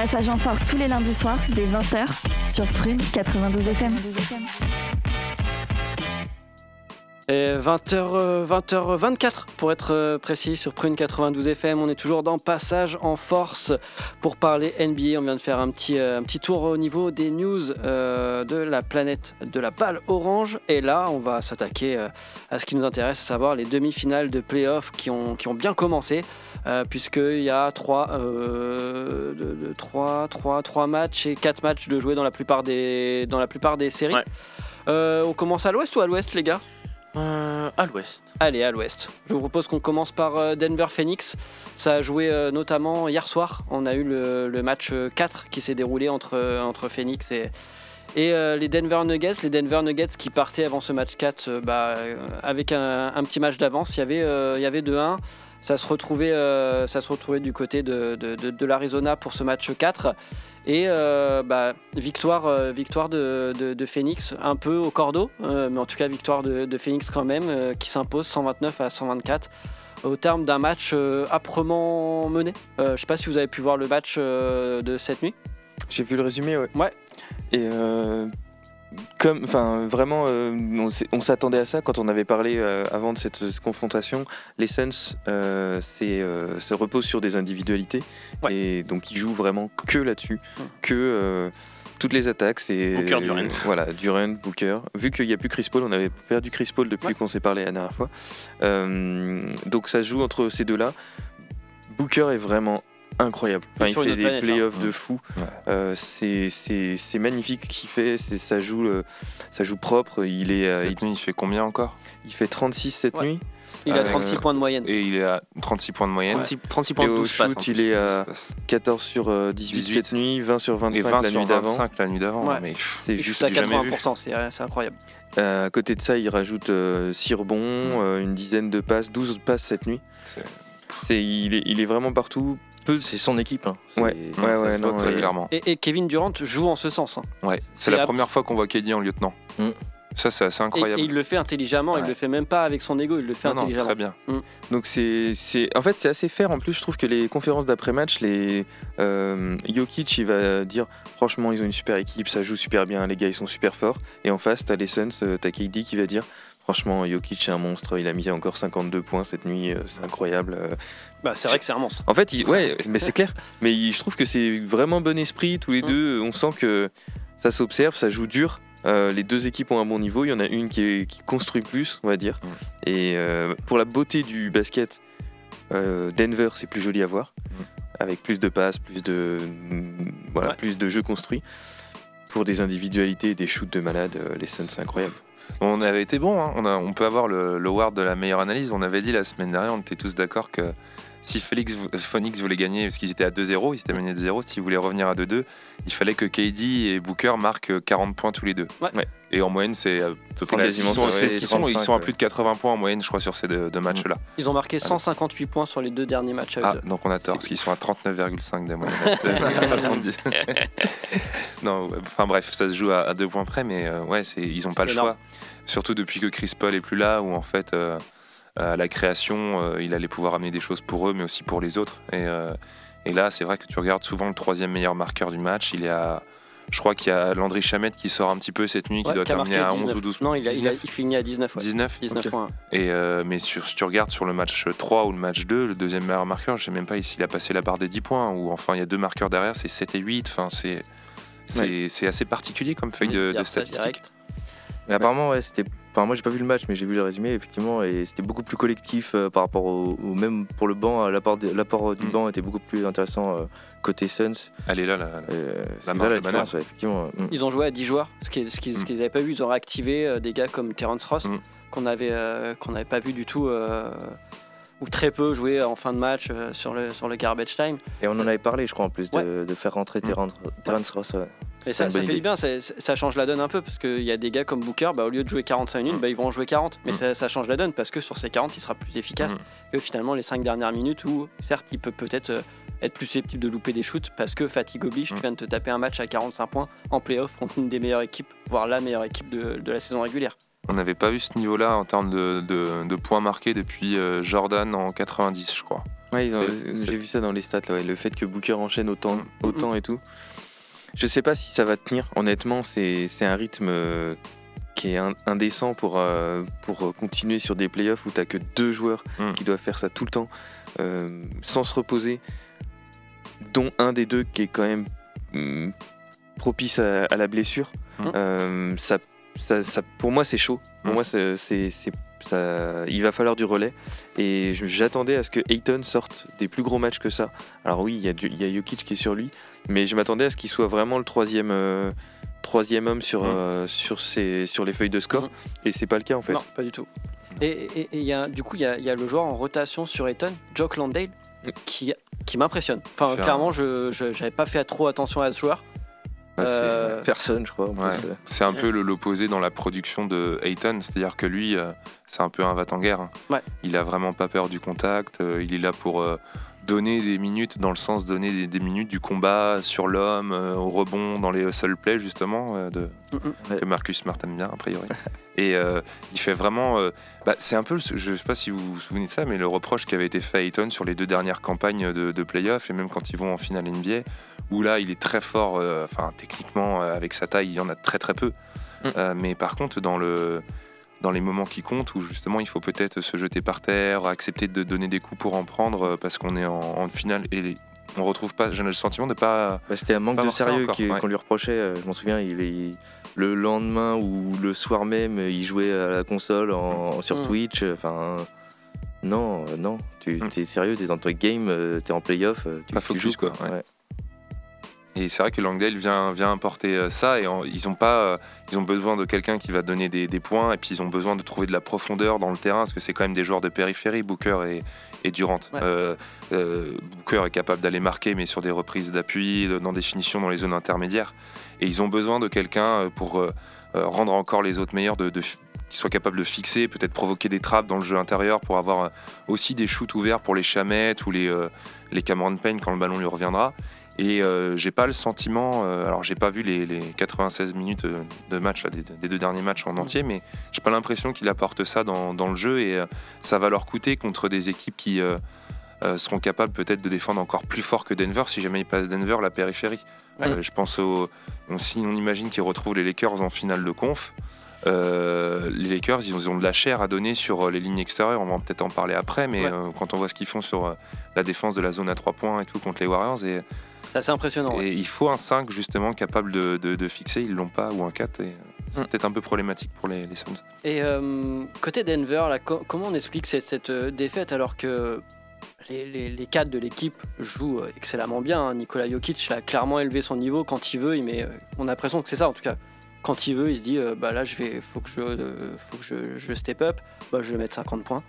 Passage en Force tous les lundis soirs dès 20h sur Prune 92 FM. Et 20h, 20h24 pour être euh, précis sur Prune 92 FM. On est toujours dans Passage en Force pour parler NBA. On vient de faire un petit, euh, un petit tour au niveau des news euh, de la planète de la balle orange. Et là, on va s'attaquer euh, à ce qui nous intéresse, à savoir les demi-finales de playoffs qui ont, qui ont bien commencé. euh, Puisqu'il y a 3, euh, de- de- trois- trois- trois matchs et 4 matchs de jouer dans la plupart des, dans la plupart des séries. Ouais. Euh, on commence à l'ouest ou à l'ouest, les gars? Euh, à l'ouest. Allez, à l'ouest. Je vous propose qu'on commence par euh, Denver Phoenix. Ça a joué euh, notamment hier soir. On a eu le, match euh, 4 qui s'est déroulé entre, Phoenix et, les Denver Nuggets. Les Denver Nuggets qui partaient avant ce match 4 euh, bah, avec un, petit match d'avance. Il y avait, euh, il y avait 2-1. Ça se, retrouvait, du côté de l'Arizona pour ce match 4. Et euh, bah, victoire, euh, victoire de, de- de Phoenix, un peu au cordeau, euh, mais en tout cas victoire de, de Phoenix quand même, qui s'impose 129 à 124 au terme d'un match âprement mené. Je ne sais pas si vous avez pu voir le match de cette nuit. J'ai vu le résumé, ouais. Ouais. Et euh, comme, enfin, vraiment, euh, on s'attendait à ça quand on avait parlé euh, avant de cette, cette confrontation. Les Suns euh, euh, se reposent sur des individualités Ouais. et donc ils jouent vraiment que là-dessus, que euh, toutes les attaques, c'est Booker, Durant. Voilà, Durant, Booker. Vu qu'il n'y a plus Chris Paul, on avait perdu Chris Paul depuis Ouais. qu'on s'est parlé la dernière fois. Euh, donc ça se joue entre ces deux-là. Booker est vraiment incroyable. Enfin, il fait des planète, playoffs hein. de fou. Ouais. Euh, c'est c'est- c'est magnifique ce qu'il fait. Ça joue, le- ça joue propre. Il, est, euh, il, Cette nuit, il fait combien encore? Il fait 36 cette Ouais. nuit. Il a Euh, 36 points de moyenne. Et il est à 36 points de moyenne. 36, 36 Et points de au 12 shoot, passes. en il est à 12 passes. 14 sur euh, 18, 18. cette nuit, 20 sur 25 Et 20 la sur nuit d'avant. 25 la nuit d'avant. Ouais. C'est juste à du jamais vu. 80%, c'est euh, incroyable. Euh, à côté de ça, il rajoute 6 rebonds, euh, une dizaine de passes, 12 passes cette nuit. C'est il, est, il est vraiment partout. C'est son équipe. hein. Ouais, ouais, ouais, voit non, très ouais. régulièrement. Et, et Kevin Durant joue en ce sens. hein. Ouais. C'est la première fois qu'on voit KD en lieutenant. Mm. Ça, c'est assez incroyable. et il le fait intelligemment, il Ouais. le fait même pas avec son ego, il le fait Non, non, intelligemment. très bien. Donc c'est, c'est, en fait c'est assez fair. En plus, je trouve que les conférences d'après-match, les euh, Jokic, il va dire franchement, ils ont une super équipe, ça joue super bien, les gars, ils sont super forts. Et en face, t'as les Suns, euh, t'as KD qui va dire franchement, Jokic c'est un monstre, il a mis encore 52 points cette nuit, euh, c'est incroyable. Euh, Bah, c'est vrai que c'est un monstre. En fait, il- ouais, mais c'est clair. Mais il- je trouve que c'est vraiment bon esprit tous les Mm. deux. On sent que ça s'observe, ça joue dur. Euh, les deux équipes ont un bon niveau. Il y en a une qui, est- qui construit plus, on va dire. Mm. Et euh, pour la beauté du basket, euh, Denver, c'est plus joli à voir, Mm. avec plus de passes, plus de voilà, Ouais. plus de jeux construits. Pour des individualités, des shoots de malade, les Suns, c'est incroyable. On avait été bon, hein. on, a- on peut avoir le, le award de la meilleure analyse. On avait dit la semaine dernière, on était tous d'accord que si Félix, Phoenix voulait gagner, parce qu'ils étaient à 2-0, ils étaient menés de 0, s'ils voulaient revenir à 2-2, il fallait que KD et Booker marquent 40 points tous les deux. Ouais. Ouais. Et en moyenne, c'est à peu près quasiment c'est ce qu'ils sont, ils 35, sont à plus de 80 points en moyenne, je crois, sur ces deux, deux matchs-là. Ils ont marqué 158 points sur les deux derniers matchs à eux Ah, donc on a tort, parce qu'ils sont à 39,5 des moyennes. 70. non, ouais, enfin bref, ça se joue à, à deux points près, mais euh, ouais, c'est, ils n'ont pas le choix. énorme. Surtout depuis que Chris Paul est plus là, où en fait, euh, à la création, euh, il allait pouvoir amener des choses pour eux, mais aussi pour les autres. Et, euh, et là, c'est vrai que tu regardes souvent le troisième meilleur marqueur du match. Il est à, je crois qu'il y a Landry Chamette qui sort un petit peu cette nuit, qui Ouais, doit qui terminer à 11 19. ou 12 Non, il, a, il, a- 19. il finit à 19. ouais. 19 19 Ok. points. Et euh, mais sur, si tu regardes sur le match 3 ou le match 2, le deuxième meilleur marqueur, je sais même pas s'il a passé la barre des 10 points, ou enfin il y a deux marqueurs derrière, c'est 7 et 8, enfin c'est. Assez particulier comme feuille de, de statistiques. Mais apparemment, ouais, c'était. Enfin, moi, j'ai pas vu le match, mais j'ai vu le résumé, effectivement, et c'était beaucoup plus collectif euh, par rapport au, au- Même pour le banc, euh, l'apport l'apport du Mm. banc était beaucoup plus intéressant euh, côté Suns. Elle est là, là. là. Euh, là la de différence, ouais, effectivement. Mm. Ils ont joué à 10 joueurs, ce qu'ils ce qu'ils- ce Mm. n'avaient pas vu. Ils ont réactivé euh, des gars comme Terence Ross, Mm. qu'on avait euh, qu'on n'avait pas vu du tout, euh, ou très peu joué en fin de match euh, sur, le, sur le garbage time. Et on en avait parlé, je crois, en plus, de, de faire rentrer Mm. Terrence Terrence Ross. ouais. Et ça, fait du bien, ça, ça change la donne un peu parce qu'il y a des gars comme Booker, bah, au lieu de jouer 45 minutes, Mm. bah, ils vont en jouer 40. Mais Mm. ça, ça change la donne parce que sur ces 40, il sera plus efficace Mm. que finalement les 5 dernières minutes où, certes, il peut peut-être euh, être plus susceptible de louper des shoots parce que fatigue oblige, Mm. tu viens de te taper un match à 45 points en playoff contre une des meilleures équipes, voire la meilleure équipe de, de la saison régulière. On n'avait pas vu ce niveau-là en termes de, de- de points marqués depuis euh, Jordan en 90, je crois. Ouais, j'ai vu ça dans les stats, là, ouais, le fait que Booker enchaîne autant, Mm. autant et tout. Je sais pas si ça va tenir. Honnêtement, c'est un rythme euh, qui est in- indécent pour, euh, pour continuer sur des playoffs où t'as que deux joueurs Mm. qui doivent faire ça tout le temps euh, sans se reposer, dont un des deux qui est quand même mm, propice à, à la blessure. Mm. Euh, ça, ça, ça- pour moi, c'est chaud. Pour Mm. moi, c'est, c'est- c'est- ça, il va falloir du relais. Et j'attendais à ce que Ayton sorte des plus gros matchs que ça. Alors oui, il y, a il y a Jokic qui est sur lui, mais je m'attendais à ce qu'il soit vraiment le troisième, euh, troisième homme sur, Mm. euh, sur, ses, sur les feuilles de score. Mm. Et c'est pas le cas en fait. Non, pas du tout. Et, et- et il y a, du coup, il y a, il y a le joueur en rotation sur Eton, Jock Landale, Mm. qui, qui m'impressionne. Enfin, Faire un- clairement, je j'avais pas fait trop attention à ce joueur. C'est- Euh, Personne, je crois. Ouais. euh. C'est un peu le- l'opposé dans la production de Ayton, c'est-à-dire que lui, euh, c'est un peu un va-t-en-guerre. hein. Ouais. Il a vraiment pas peur du contact, il est là pour donner des minutes, dans le sens donner des, des minutes du combat sur l'homme, euh, au rebond, dans les hustle plays justement, euh, de, Mm, que Marcus Smart aime bien a priori. Et euh, il fait vraiment. euh, bah, c'est un peu, je sais pas si vous vous souvenez de ça, mais le reproche qui avait été fait à Ayton sur les deux dernières campagnes de, de playoffs et même quand ils vont en finale NBA, où là il est très fort, euh, enfin techniquement euh, avec sa taille, il y en a très très peu. Mm. Euh, mais par contre, dans le dans les moments qui comptent, où justement il faut peut-être se jeter par terre, accepter de donner des coups pour en prendre, parce qu'on est en, en finale et on retrouve pas. J'ai le sentiment de pas. Bah, C'était un manque de sérieux qu'on ouais. lui reprochait. Je m'en souviens, il est le lendemain ou le soir même, il jouait à la console en, sur Mm. Twitch. Enfin, non, euh, non. Tu Mm. es sérieux, t'es dans ton game, euh, t'es en playoff. euh, Tu, Pas tu focus, joues, quoi, ouais. Et c'est vrai que Langdale vient, vient apporter euh, ça et en- ils ont pas, euh, ils ont besoin de quelqu'un qui va donner des, des points et puis ils ont besoin de trouver de la profondeur dans le terrain parce que c'est quand même des joueurs de périphérie, Booker et, et Durant. Ouais. Euh, euh, Booker est capable d'aller marquer mais sur des reprises d'appui, dans des finitions dans les zones intermédiaires et ils ont besoin de quelqu'un euh, pour euh, euh, rendre encore les autres meilleurs, de, de qui soit capable de fixer, peut-être provoquer des trappes dans le jeu intérieur pour avoir aussi des shoots ouverts pour les chamettes ou les, les Cameron Payne quand le ballon lui reviendra. Et euh, j'ai pas le sentiment, alors j'ai pas vu les, les 96 minutes de match là, des, deux derniers matchs en entier, mais j'ai pas l'impression qu'il apporte ça dans, le jeu et ça va leur coûter contre des équipes qui euh, seront capables peut-être de défendre encore plus fort que Denver si jamais ils passent Denver la périphérie. Ouais. Euh, je pense au, on, si on imagine qu'ils retrouvent les Lakers en finale de conf. euh, les Lakers, ils ont, de la chair à donner sur les lignes extérieures. On va peut-être en parler après, mais Ouais. quand on voit ce qu'ils font sur la défense de la zone à 3 points et tout contre les Warriors, et C'est assez impressionnant. ouais. et il faut un 5 justement capable de, de- de fixer, ils l'ont pas, ou un 4. Et euh, c'est Mm. peut-être un peu problématique pour les, les Suns. Et euh, côté Denver, là, co- comment on explique cette, cette, défaite alors que les, les, les cadres de l'équipe jouent euh, excellemment bien hein. Nicolas Jokic a clairement élevé son niveau quand il veut. Il met, euh, on a l'impression que c'est ça en tout cas. Quand il veut, il se dit euh, bah là, je vais, faut que je, euh, faut que je, je step up. Bah, je vais mettre 50 points.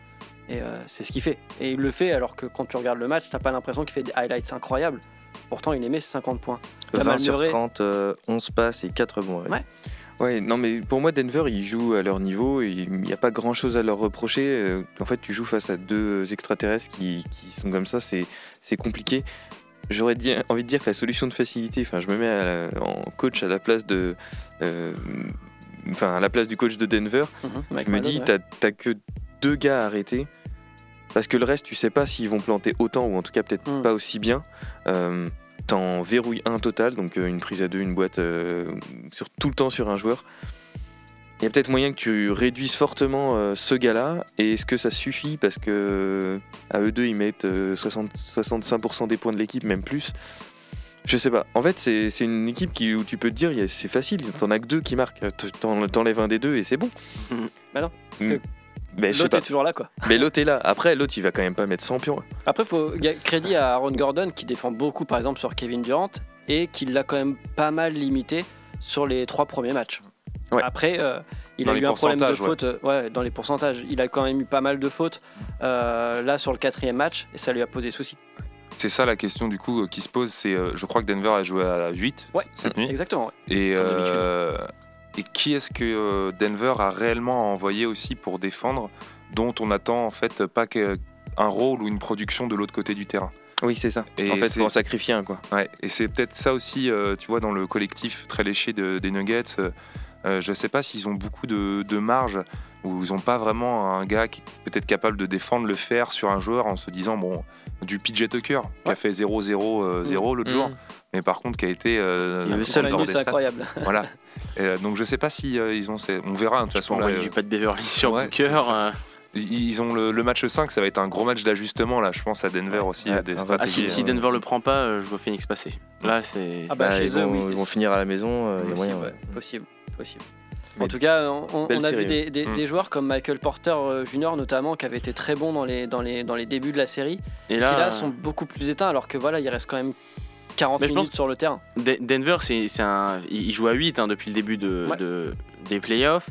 Et euh, c'est ce qu'il fait. Et il le fait alors que quand tu regardes le match, t'as pas l'impression qu'il fait des highlights incroyables. Pourtant, il met ses 50 points. 20 Jamal sur Murray. 30, euh, 11 passes et 4 bons. ouais. Ouais. Ouais, non, mais pour moi, Denver, ils jouent à leur niveau. et Il n'y a pas grand chose à leur reprocher. Euh, En fait, tu joues face à deux extraterrestres qui, qui sont comme ça, c'est c'est compliqué. J'aurais envie de dire que la solution de facilité, enfin, je me mets à la- en coach à la place de. euh, Enfin, à la place du coach de Denver. Mike je me Malone, dis, ouais. t'as t'as que deux gars à arrêter. Parce que le reste, tu sais pas s'ils vont planter autant, ou en tout cas peut-être Mm. pas aussi bien. Euh, T'en verrouilles un total, donc euh, une prise à deux, une boîte euh, sur, tout le temps sur un joueur. Il y a peut-être moyen que tu réduises fortement euh, ce gars-là. Et est-ce que ça suffit? Parce que à eux deux, ils mettent euh, 60, 65% des points de l'équipe, même plus. Je sais pas. En fait, c'est une équipe qui, où tu peux te dire, c'est facile, t'en as que deux qui marquent. T'en- T'enlèves un des deux et c'est bon. Bah non, parce que Mm. Mais L'autre est toujours là quoi. Mais l'autre est là. Après, l'autre, il va quand même pas mettre 100 pions. Après, faut y a crédit à Aaron Gordon qui défend beaucoup, par exemple, sur Kevin Durant et qui l'a quand même pas mal limité sur les trois premiers matchs. Ouais. Après, euh, il Dans a eu un problème de ouais. faute. euh, Ouais. dans les pourcentages, il a quand même eu pas mal de fautes euh, là sur le quatrième match et ça lui a posé souci. C'est ça la question du coup qui se pose. C'est, euh, je crois que Denver a joué à 8 Ouais, cette nuit. exactement. ouais. Et, et qui est-ce que euh, Denver a réellement envoyé aussi pour défendre, dont on attend en fait pas que- un rôle ou une production de l'autre côté du terrain. Oui, c'est ça. Et en fait, c'est- faut en sacrifier un, quoi. Ouais, et c'est peut-être ça aussi, euh, tu vois, dans le collectif très léché de- des Nuggets. euh, euh, je ne sais pas s'ils ont beaucoup de, de marge, où ils n'ont pas vraiment un gars qui est peut-être capable de défendre le faire sur un joueur en se disant, bon, du PJ Tucker, qui a fait 0-0-0 l'autre Mm. jour, mais par contre qui a été euh, Il avait un seul hors des incroyable. Voilà. Et, euh, donc je sais pas si euh, ils ont. ces- On verra, de toute façon. là, envoyer euh, du Pat Beverly sur ouais, Booker. euh. ils ont le, le match 5, ça va être un gros match d'ajustement là, je pense à Denver aussi, Ouais, des Ah, si, si Denver le prend pas, je vois Phoenix passer. Là, c'est. Ah bah, Bah, chez ils eux, vont, oui, ils vont finir à la maison, il y a Possible, moyen. ouais, ouais. possible, possible. En tout cas, on, a série, vu des, des- Mm. des joueurs comme Michael Porter Jr. notamment qui avaient été très bons dans les, dans les, dans les débuts de la série, Et qui là, là sont beaucoup plus éteints alors que voilà, il reste quand même 40 Mais je minutes pense- sur le terrain. De- Denver, c'est c'est un. Il il joue à 8 hein, depuis le début de, Ouais. de- des playoffs.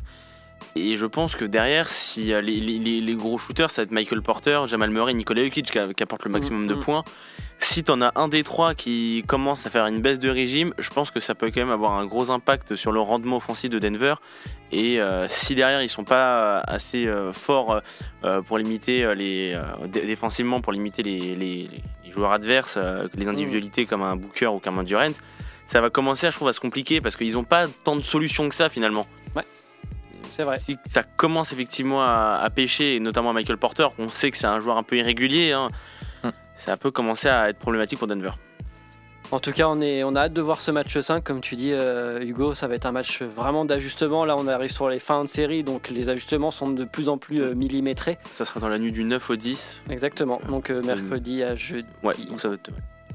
Et je pense que derrière, si euh, les, les- les- les gros shooters, ça va être Michael Porter, Jamal Murray, Nikola Jokic qui, qui apportent le maximum de Mhm. points. Si t'en as un des trois qui commence à faire une baisse de régime, je pense que ça peut quand même avoir un gros impact sur le rendement offensif de Denver. Et euh, si derrière ils sont pas assez euh, forts euh, pour limiter les défensivement, pour limiter les, les- les joueurs adverses, les individualités comme un Booker ou comme un Durant, ça va commencer, je trouve, à se compliquer parce qu'ils n'ont pas tant de solutions que ça finalement. C'est vrai. Si ça commence effectivement à, à pêcher, et notamment Michael Porter, on sait que c'est un joueur un peu irrégulier, hein, Hmm. ça peut commencer à être problématique pour Denver. En tout cas, on, est, on a hâte de voir ce match 5. Comme tu dis, euh, Hugo, ça va être un match vraiment d'ajustement. Là, on arrive sur les fins de série, donc les ajustements sont de plus en plus euh, millimétrés. Ça sera dans la nuit du 9 au 10. Exactement. Donc euh, mercredi à jeudi. Ouais, donc ça va être.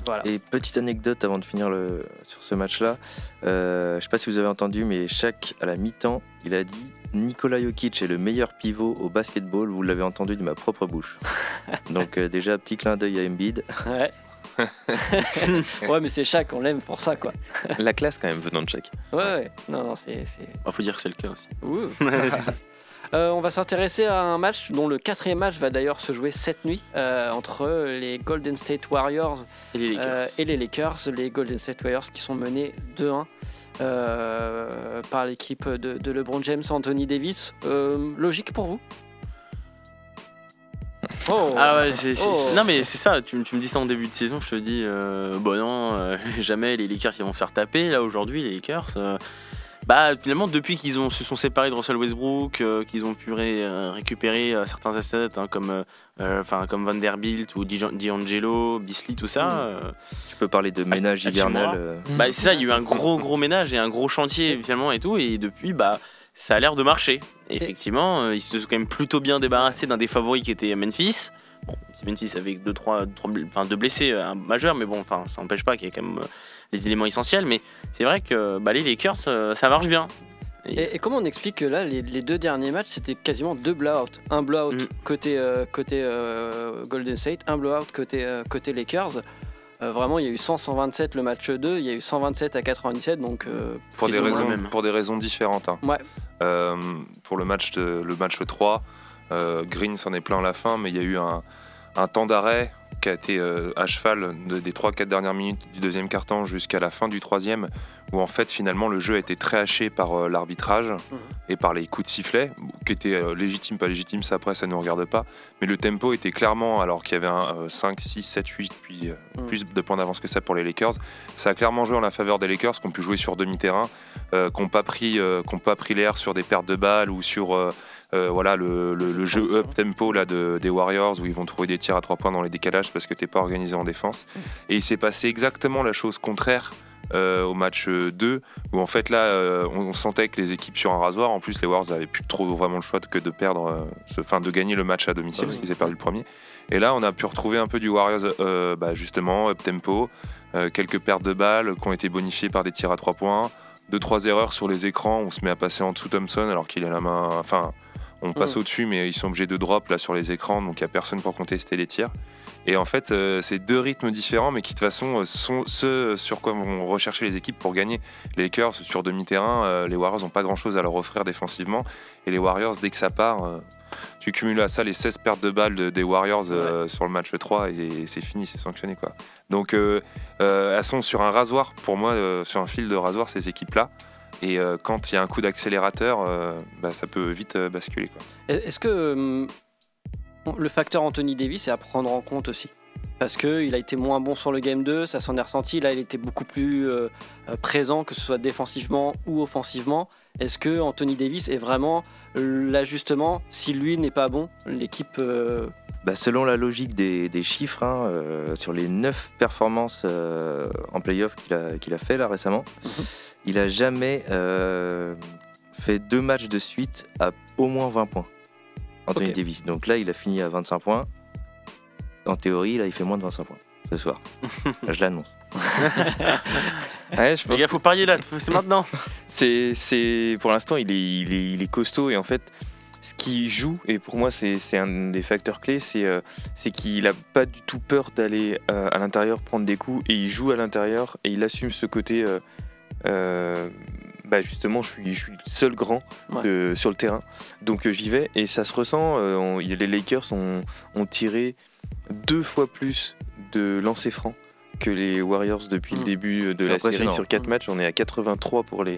Voilà. Et petite anecdote avant de finir le, sur ce match-là, euh, je sais pas si vous avez entendu, mais chaque à la mi-temps, il a dit Nikola Jokic est le meilleur pivot au basketball. Vous l'avez entendu de ma propre bouche. Donc euh, déjà petit clin d'œil à Embiid. Ouais. ouais, mais c'est Shaq, on l'aime pour ça, quoi. La classe quand même venant de chaque. Ouais, ouais. Non, non, c'est. c'est- Il faut dire que c'est le cas aussi. Ouh. Euh, on va s'intéresser à un match dont le quatrième match va d'ailleurs se jouer cette nuit euh, entre les Golden State Warriors Et les Lakers. euh, et les Lakers. Les Golden State Warriors qui sont menés 2-1 euh, par l'équipe de, de LeBron James, Anthony Davis. Logique pour vous? Oh Ah ouais, Oh. non mais c'est ça, tu, tu me dis ça en début de saison, je te dis, euh, bon non, euh, jamais les Lakers ils vont se faire taper, là aujourd'hui les Lakers, euh, bah finalement depuis qu'ils se sont séparés de Russell Westbrook, euh, qu'ils ont pu ré- euh, récupérer euh, certains assets hein, comme, enfin comme Vanderbilt ou D'Angelo, Bisley, tout ça, Mm. Tu peux parler de ménage hivernal. bah c'est ça, il y a eu un gros gros ménage et un gros chantier finalement et tout, et depuis bah ça a l'air de marcher. Et effectivement, ils se sont quand même plutôt bien débarrassés d'un des favoris qui était Memphis. Bon, c'est Memphis avec deux trois, trois bl- enfin, deux blessés majeurs, mais bon, enfin ça n'empêche pas qu'il y ait quand même les éléments essentiels. Mais c'est vrai que bah, les Lakers, euh, ça marche bien. Et, et comment on explique que là, les, les deux derniers matchs, c'était quasiment deux blowouts. Un blowout Mm. côté, euh, côté euh, Golden State, un blowout côté, euh, côté Lakers. Euh, vraiment, il y a eu 100-127 le match 2, il y a eu 127 à 97, donc euh, pour, des raisons, même. pour des raisons différentes. hein. Ouais. Euh, pour le match, de- le match 3, euh, Green s'en est plein à la fin, mais il y a eu un, un temps d'arrêt qui a été euh, à cheval de- des 3-4 dernières minutes du deuxième quart-temps jusqu'à la fin du troisième, où en fait finalement le jeu a été très haché par euh, l'arbitrage et par les coups de sifflet, qui étaient euh, légitimes, pas légitimes, ça après ça ne nous regarde pas, mais le tempo était clairement, alors qu'il y avait un euh, 5, 6, 7, 8, puis Mhm. plus de points d'avance que ça pour les Lakers, ça a clairement joué en la faveur des Lakers qui ont pu jouer sur demi-terrain, qui n'ont pris, pas pris l'air sur des pertes de balles ou sur euh, euh, voilà le, le- le jeu up tempo là de, des Warriors où ils vont trouver des tirs à trois points dans les décalages parce que t'es pas organisé en défense. Et il s'est passé exactement la chose contraire. euh, au match euh, 2 où en fait là euh, on, on sentait que les équipes sur un rasoir en plus les Warriors avaient plus trop vraiment le choix que de perdre euh, enfin de gagner le match à domicile Ah parce qu'ils avaient perdu le premier et là on a pu retrouver un peu du Warriors euh, bah, justement up tempo euh, quelques pertes de balles qui ont été bonifiées par des tirs à trois points deux trois erreurs sur les écrans on se met à passer en dessous Thompson alors qu'il a la main enfin on passe Mhm. au-dessus mais ils sont obligés de drop là sur les écrans donc il n'y a personne pour contester les tirs et en fait euh, c'est deux rythmes différents mais qui de toute façon euh, sont ceux sur quoi vont rechercher les équipes pour gagner les Lakers sur demi-terrain euh, les Warriors n'ont pas grand chose à leur offrir défensivement et les Warriors dès que ça part euh, tu cumules à ça les 16 pertes de balles de- des Warriors sur le match 3 et, c'est fini, c'est sanctionné quoi. Donc elles sont sur un rasoir, pour moi, sur un fil de rasoir ces équipes-là. Et euh, quand il y a un coup d'accélérateur, euh, bah, ça peut vite euh, basculer. Est-ce que le facteur Anthony Davis est à prendre en compte aussi? Parce qu'il a été moins bon sur le Game 2, ça s'en est ressenti. Là, il était beaucoup plus euh, présent, que ce soit défensivement ou offensivement. Est-ce que Anthony Davis est vraiment l'ajustement? Si lui n'est pas bon, l'équipe. euh, Bah, selon la logique des, des chiffres, hein, euh, sur les 9 performances euh, en playoff qu'il a, qu'il a fait là récemment, il a jamais euh, fait deux matchs de suite à au moins 20 points. Anthony Ok. Davis. Donc là, il a fini à 25 points. En théorie, là, il fait moins de 25 points ce soir. Là, je l'annonce. Ouais, je Les faut parier là, c'est maintenant. C'est, c'est, pour l'instant, il est, il, est, il est costaud et en fait, ce qui joue, et pour moi, c'est, c'est un des facteurs clés, c'est, euh, c'est qu'il a pas du tout peur d'aller euh, à l'intérieur prendre des coups et il joue à l'intérieur et il assume ce côté. euh, bah justement, je suis, je suis le seul grand Ouais. sur le terrain, donc euh, j'y vais et ça se ressent. euh, on- les Lakers ont, ont tiré deux fois plus de lancers francs que les Warriors depuis Mm. le début de la série sur 4 Mm. matchs. On est à 83 pour les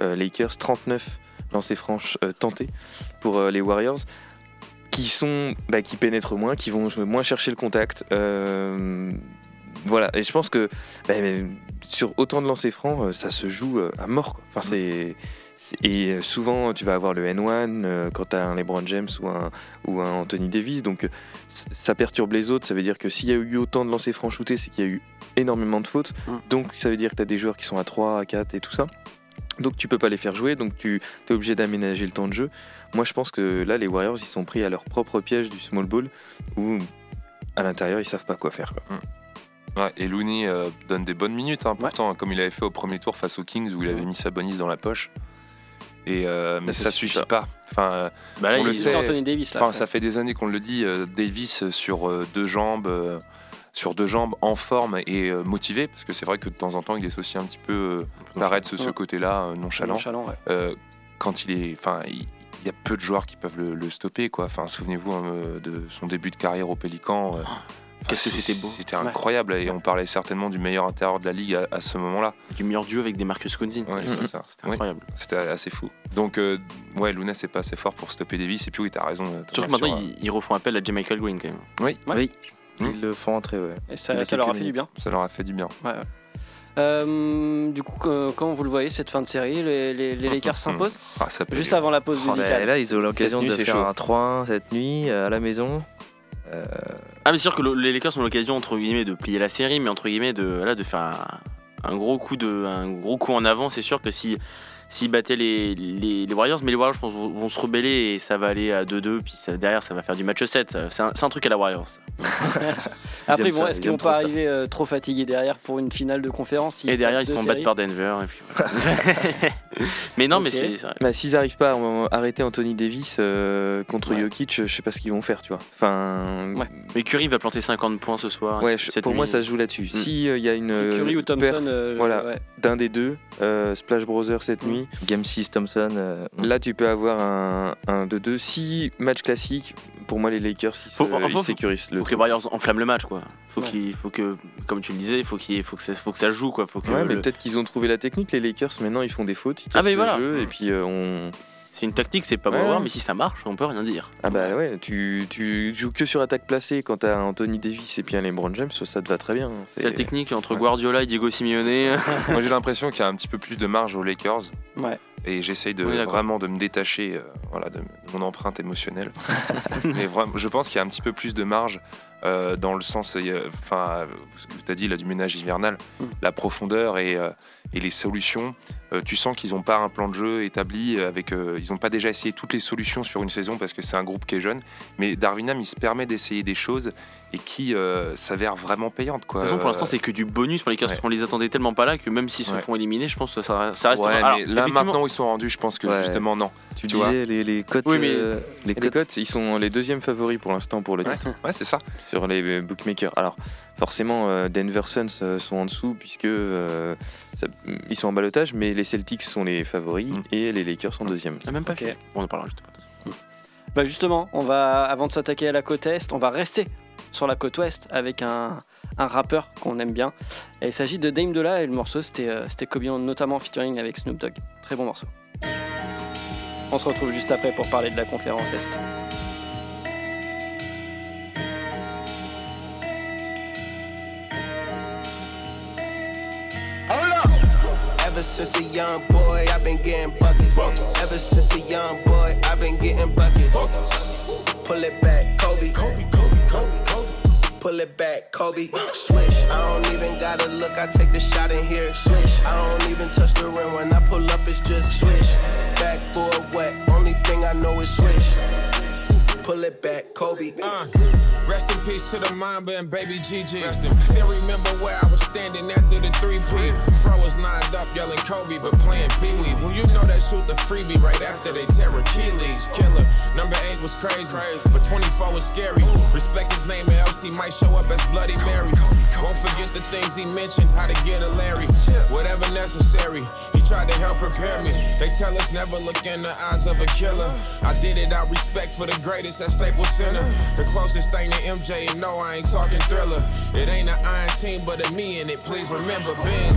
euh, Lakers, 39 lancers francs euh, tentés pour euh, les Warriors, qui sont bah, qui pénètrent moins, qui vont moins chercher le contact. Voilà, et je pense que bah, sur autant de lancers francs, euh, ça se joue euh, à mort. quoi. Enfin, c'est et euh, souvent, tu vas avoir le N1 euh, quand tu as un LeBron James ou un, ou un Anthony Davis. Donc, ça perturbe les autres. Ça veut dire que s'il y a eu autant de lancers francs shootés, c'est qu'il y a eu énormément de fautes. Mm. Donc, ça veut dire que tu as des joueurs qui sont à 3, à 4 et tout ça. Donc, tu peux pas les faire jouer. Donc, tu es obligé d'aménager le temps de jeu. Moi, je pense que là, les Warriors, ils sont pris à leur propre piège du small ball où à l'intérieur, ils savent pas quoi faire. quoi. Ouais, et Looney euh, donne des bonnes minutes, hein, pourtant, comme il avait fait au premier tour face aux Kings où il avait mis sa bonus dans la poche. Et euh, mais ça ça suffit suffit pas. pas. Enfin, Bah là, On il- le sait. Anthony Davis là. Enfin, ça fait des années qu'on le dit, euh, Davis sur euh, deux jambes, euh, sur deux jambes, en forme et euh, motivé, parce que c'est vrai que de temps en temps, il est aussi un petit peu euh, paraître ce, ce côté-là euh, nonchalant. Nonchalant, ouais. Euh, quand il est, enfin, il, il y a peu de joueurs qui peuvent le, le stopper, quoi. Enfin, souvenez-vous euh, de son début de carrière au Pélican. euh, Qu'est-ce que c'était beau. C'était incroyable et on parlait certainement du meilleur intérieur de la ligue à, à ce moment-là. Du meilleur duo avec des Marcus Cousins. Ouais, c'est ça. C'était Oui. incroyable. C'était assez fou. Donc, euh, ouais, Luna, c'est pas assez fort pour stopper Davis. Et puis, oui, t'as raison. euh, Surtout maintenant, sur, ils, ils refont appel à J. Michael Green quand même. Ouais. Oui, Hmm. ils le font entrer, ouais. Et ça, leur a fait du bien. Ça leur a fait du bien. Ouais, ouais. Euh, du coup, quand vous le voyez, cette fin de série, les, les, les Lakers s'imposent Ah, ça peut juste avant la pause Oh, Bah, là, ils ont l'occasion de nuit, faire chaud. un 3-1 cette nuit euh, à la maison. Euh, Ah, mais c'est sûr que le- les Lakers ont l'occasion entre guillemets de plier la série, mais entre guillemets de là de faire un, un gros coup de un gros coup en avant. C'est sûr que si s'ils battaient les, les, les Warriors, mais les Warriors je pense vont, vont se rebeller et ça va aller à 2-2, puis ça- derrière ça va faire du match 7. C'est un, truc à la Warriors. Après, bon, est-ce ils qu'ils vont pas arriver euh, trop fatigués derrière pour une finale de conférence Et derrière ils se se font battre par Denver. et puis voilà. mais non, mais c'est. Bah, S'ils n'arrivent pas à euh, arrêter Anthony Davis euh, contre Ouais. Jokic, je sais pas ce qu'ils vont faire, tu vois. Enfin, Ouais. Mais Curry va planter 50 points ce soir. ouais, je- pour moi, ça se joue là-dessus. Si il y a une Curry euh, ou Thompson. perf euh, voilà. ouais. d'un des deux, euh, Splash Brothers cette nuit, Game 6, Thompson. euh, là tu peux avoir un, un 2-2. Si match classique, pour moi les Lakers ils, se- Faut- enfin, ils faut- sécurisent le faut que les. Warriors enflamment le match quoi. Faut Ouais. qu'il faut que comme tu le disais, il faut qu'il faut que ça, faut que ça joue quoi. Faut que Ouais, mais peut-être qu'ils ont trouvé la technique. Les Lakers maintenant ils font des fautes, Ah, cassent mais le voilà. jeu et puis euh, on. c'est une tactique, c'est pas beau Ouais. à voir, mais si ça marche, on peut rien dire. Ah bah ouais, tu, tu joues que sur attaque placée quand t'as Anthony Davis et puis un LeBron James, ça te va très bien. hein. C'est la technique entre Ouais. Guardiola et Diego Simeone. Moi, j'ai l'impression qu'il y a un petit peu plus de marge aux Lakers. Ouais. Et j'essaye de Oui, vraiment de me détacher euh, voilà, de, de mon empreinte émotionnelle. Mais vraiment, je pense qu'il y a un petit peu plus de marge euh, dans le sens, enfin, ce que tu as dit là, du ménage hivernal, Mm. la profondeur et, euh, et les solutions. Euh, tu sens qu'ils n'ont pas un plan de jeu établi, avec, euh, ils n'ont pas déjà essayé toutes les solutions sur une saison parce que c'est un groupe qui est jeune. Mais Darwinham, il se permet d'essayer des choses et qui euh, s'avèrent vraiment payantes. Quoi. De toute façon, pour l'instant, Euh, c'est que du bonus pour les Lakers. ouais. qu'on les attendait tellement pas là que même s'ils se Ouais. font éliminer, je pense que ça, ça reste. Ouais, Alors, mais là effectivement- maintenant où ils sont rendus, je pense que Ouais. justement non. Tu, Tu vois. disais les, les cotes. Oui, mais- euh, les Les cotes ils sont les deuxièmes favoris pour l'instant pour le titre Ouais, c'est ça. sur les euh, bookmakers. Alors forcément, euh, Denver Suns euh, sont en dessous puisque euh, ça- ils sont en balotage, mais les Celtics sont les favoris Mm. et les Lakers sont deuxièmes. Ah, même pas. Bon, on en parlera juste après. Bah justement, on va, avant de s'attaquer à la côte est, on va rester sur la côte ouest avec un, un rappeur qu'on aime bien. Et il s'agit de Dame Dolla et le morceau c'était euh, c'était Kobe, notamment featuring avec Snoop Dogg. Très bon morceau. On se retrouve juste après pour parler de la conférence est. Ever since a young boy, I've been getting buckets. Ever since a young boy, I've been getting buckets. Pull it back, Kobe. Kobe, Kobe, Kobe, Kobe. Pull it back, Kobe. Swish. I don't even gotta look. I take the shot in here. Swish. I don't even touch the rim. When I pull up, it's just swish. Backboard wet. Only thing I know is swish. Pull it back, Kobe. Uh, rest in peace to the Mamba and baby Gigi. Still remember where I was standing after the 3P. Fro was lined up yelling Kobe, but playing Pee Wee. Well, you know they shoot the freebie right after they tear Achilles. Killer. Number 8 was crazy, but 24 was scary. Respect his name, and LC might show up as Bloody Mary. Won't forget the things he mentioned, how to get a Larry. Whatever necessary, he tried to help prepare me. They tell us never look in the eyes of a killer. I did it out respect for the greatest at Staples Center. The closest thing to MJ, and no, I ain't talking thriller. It ain't an iron team, but a me in it. Please remember, being.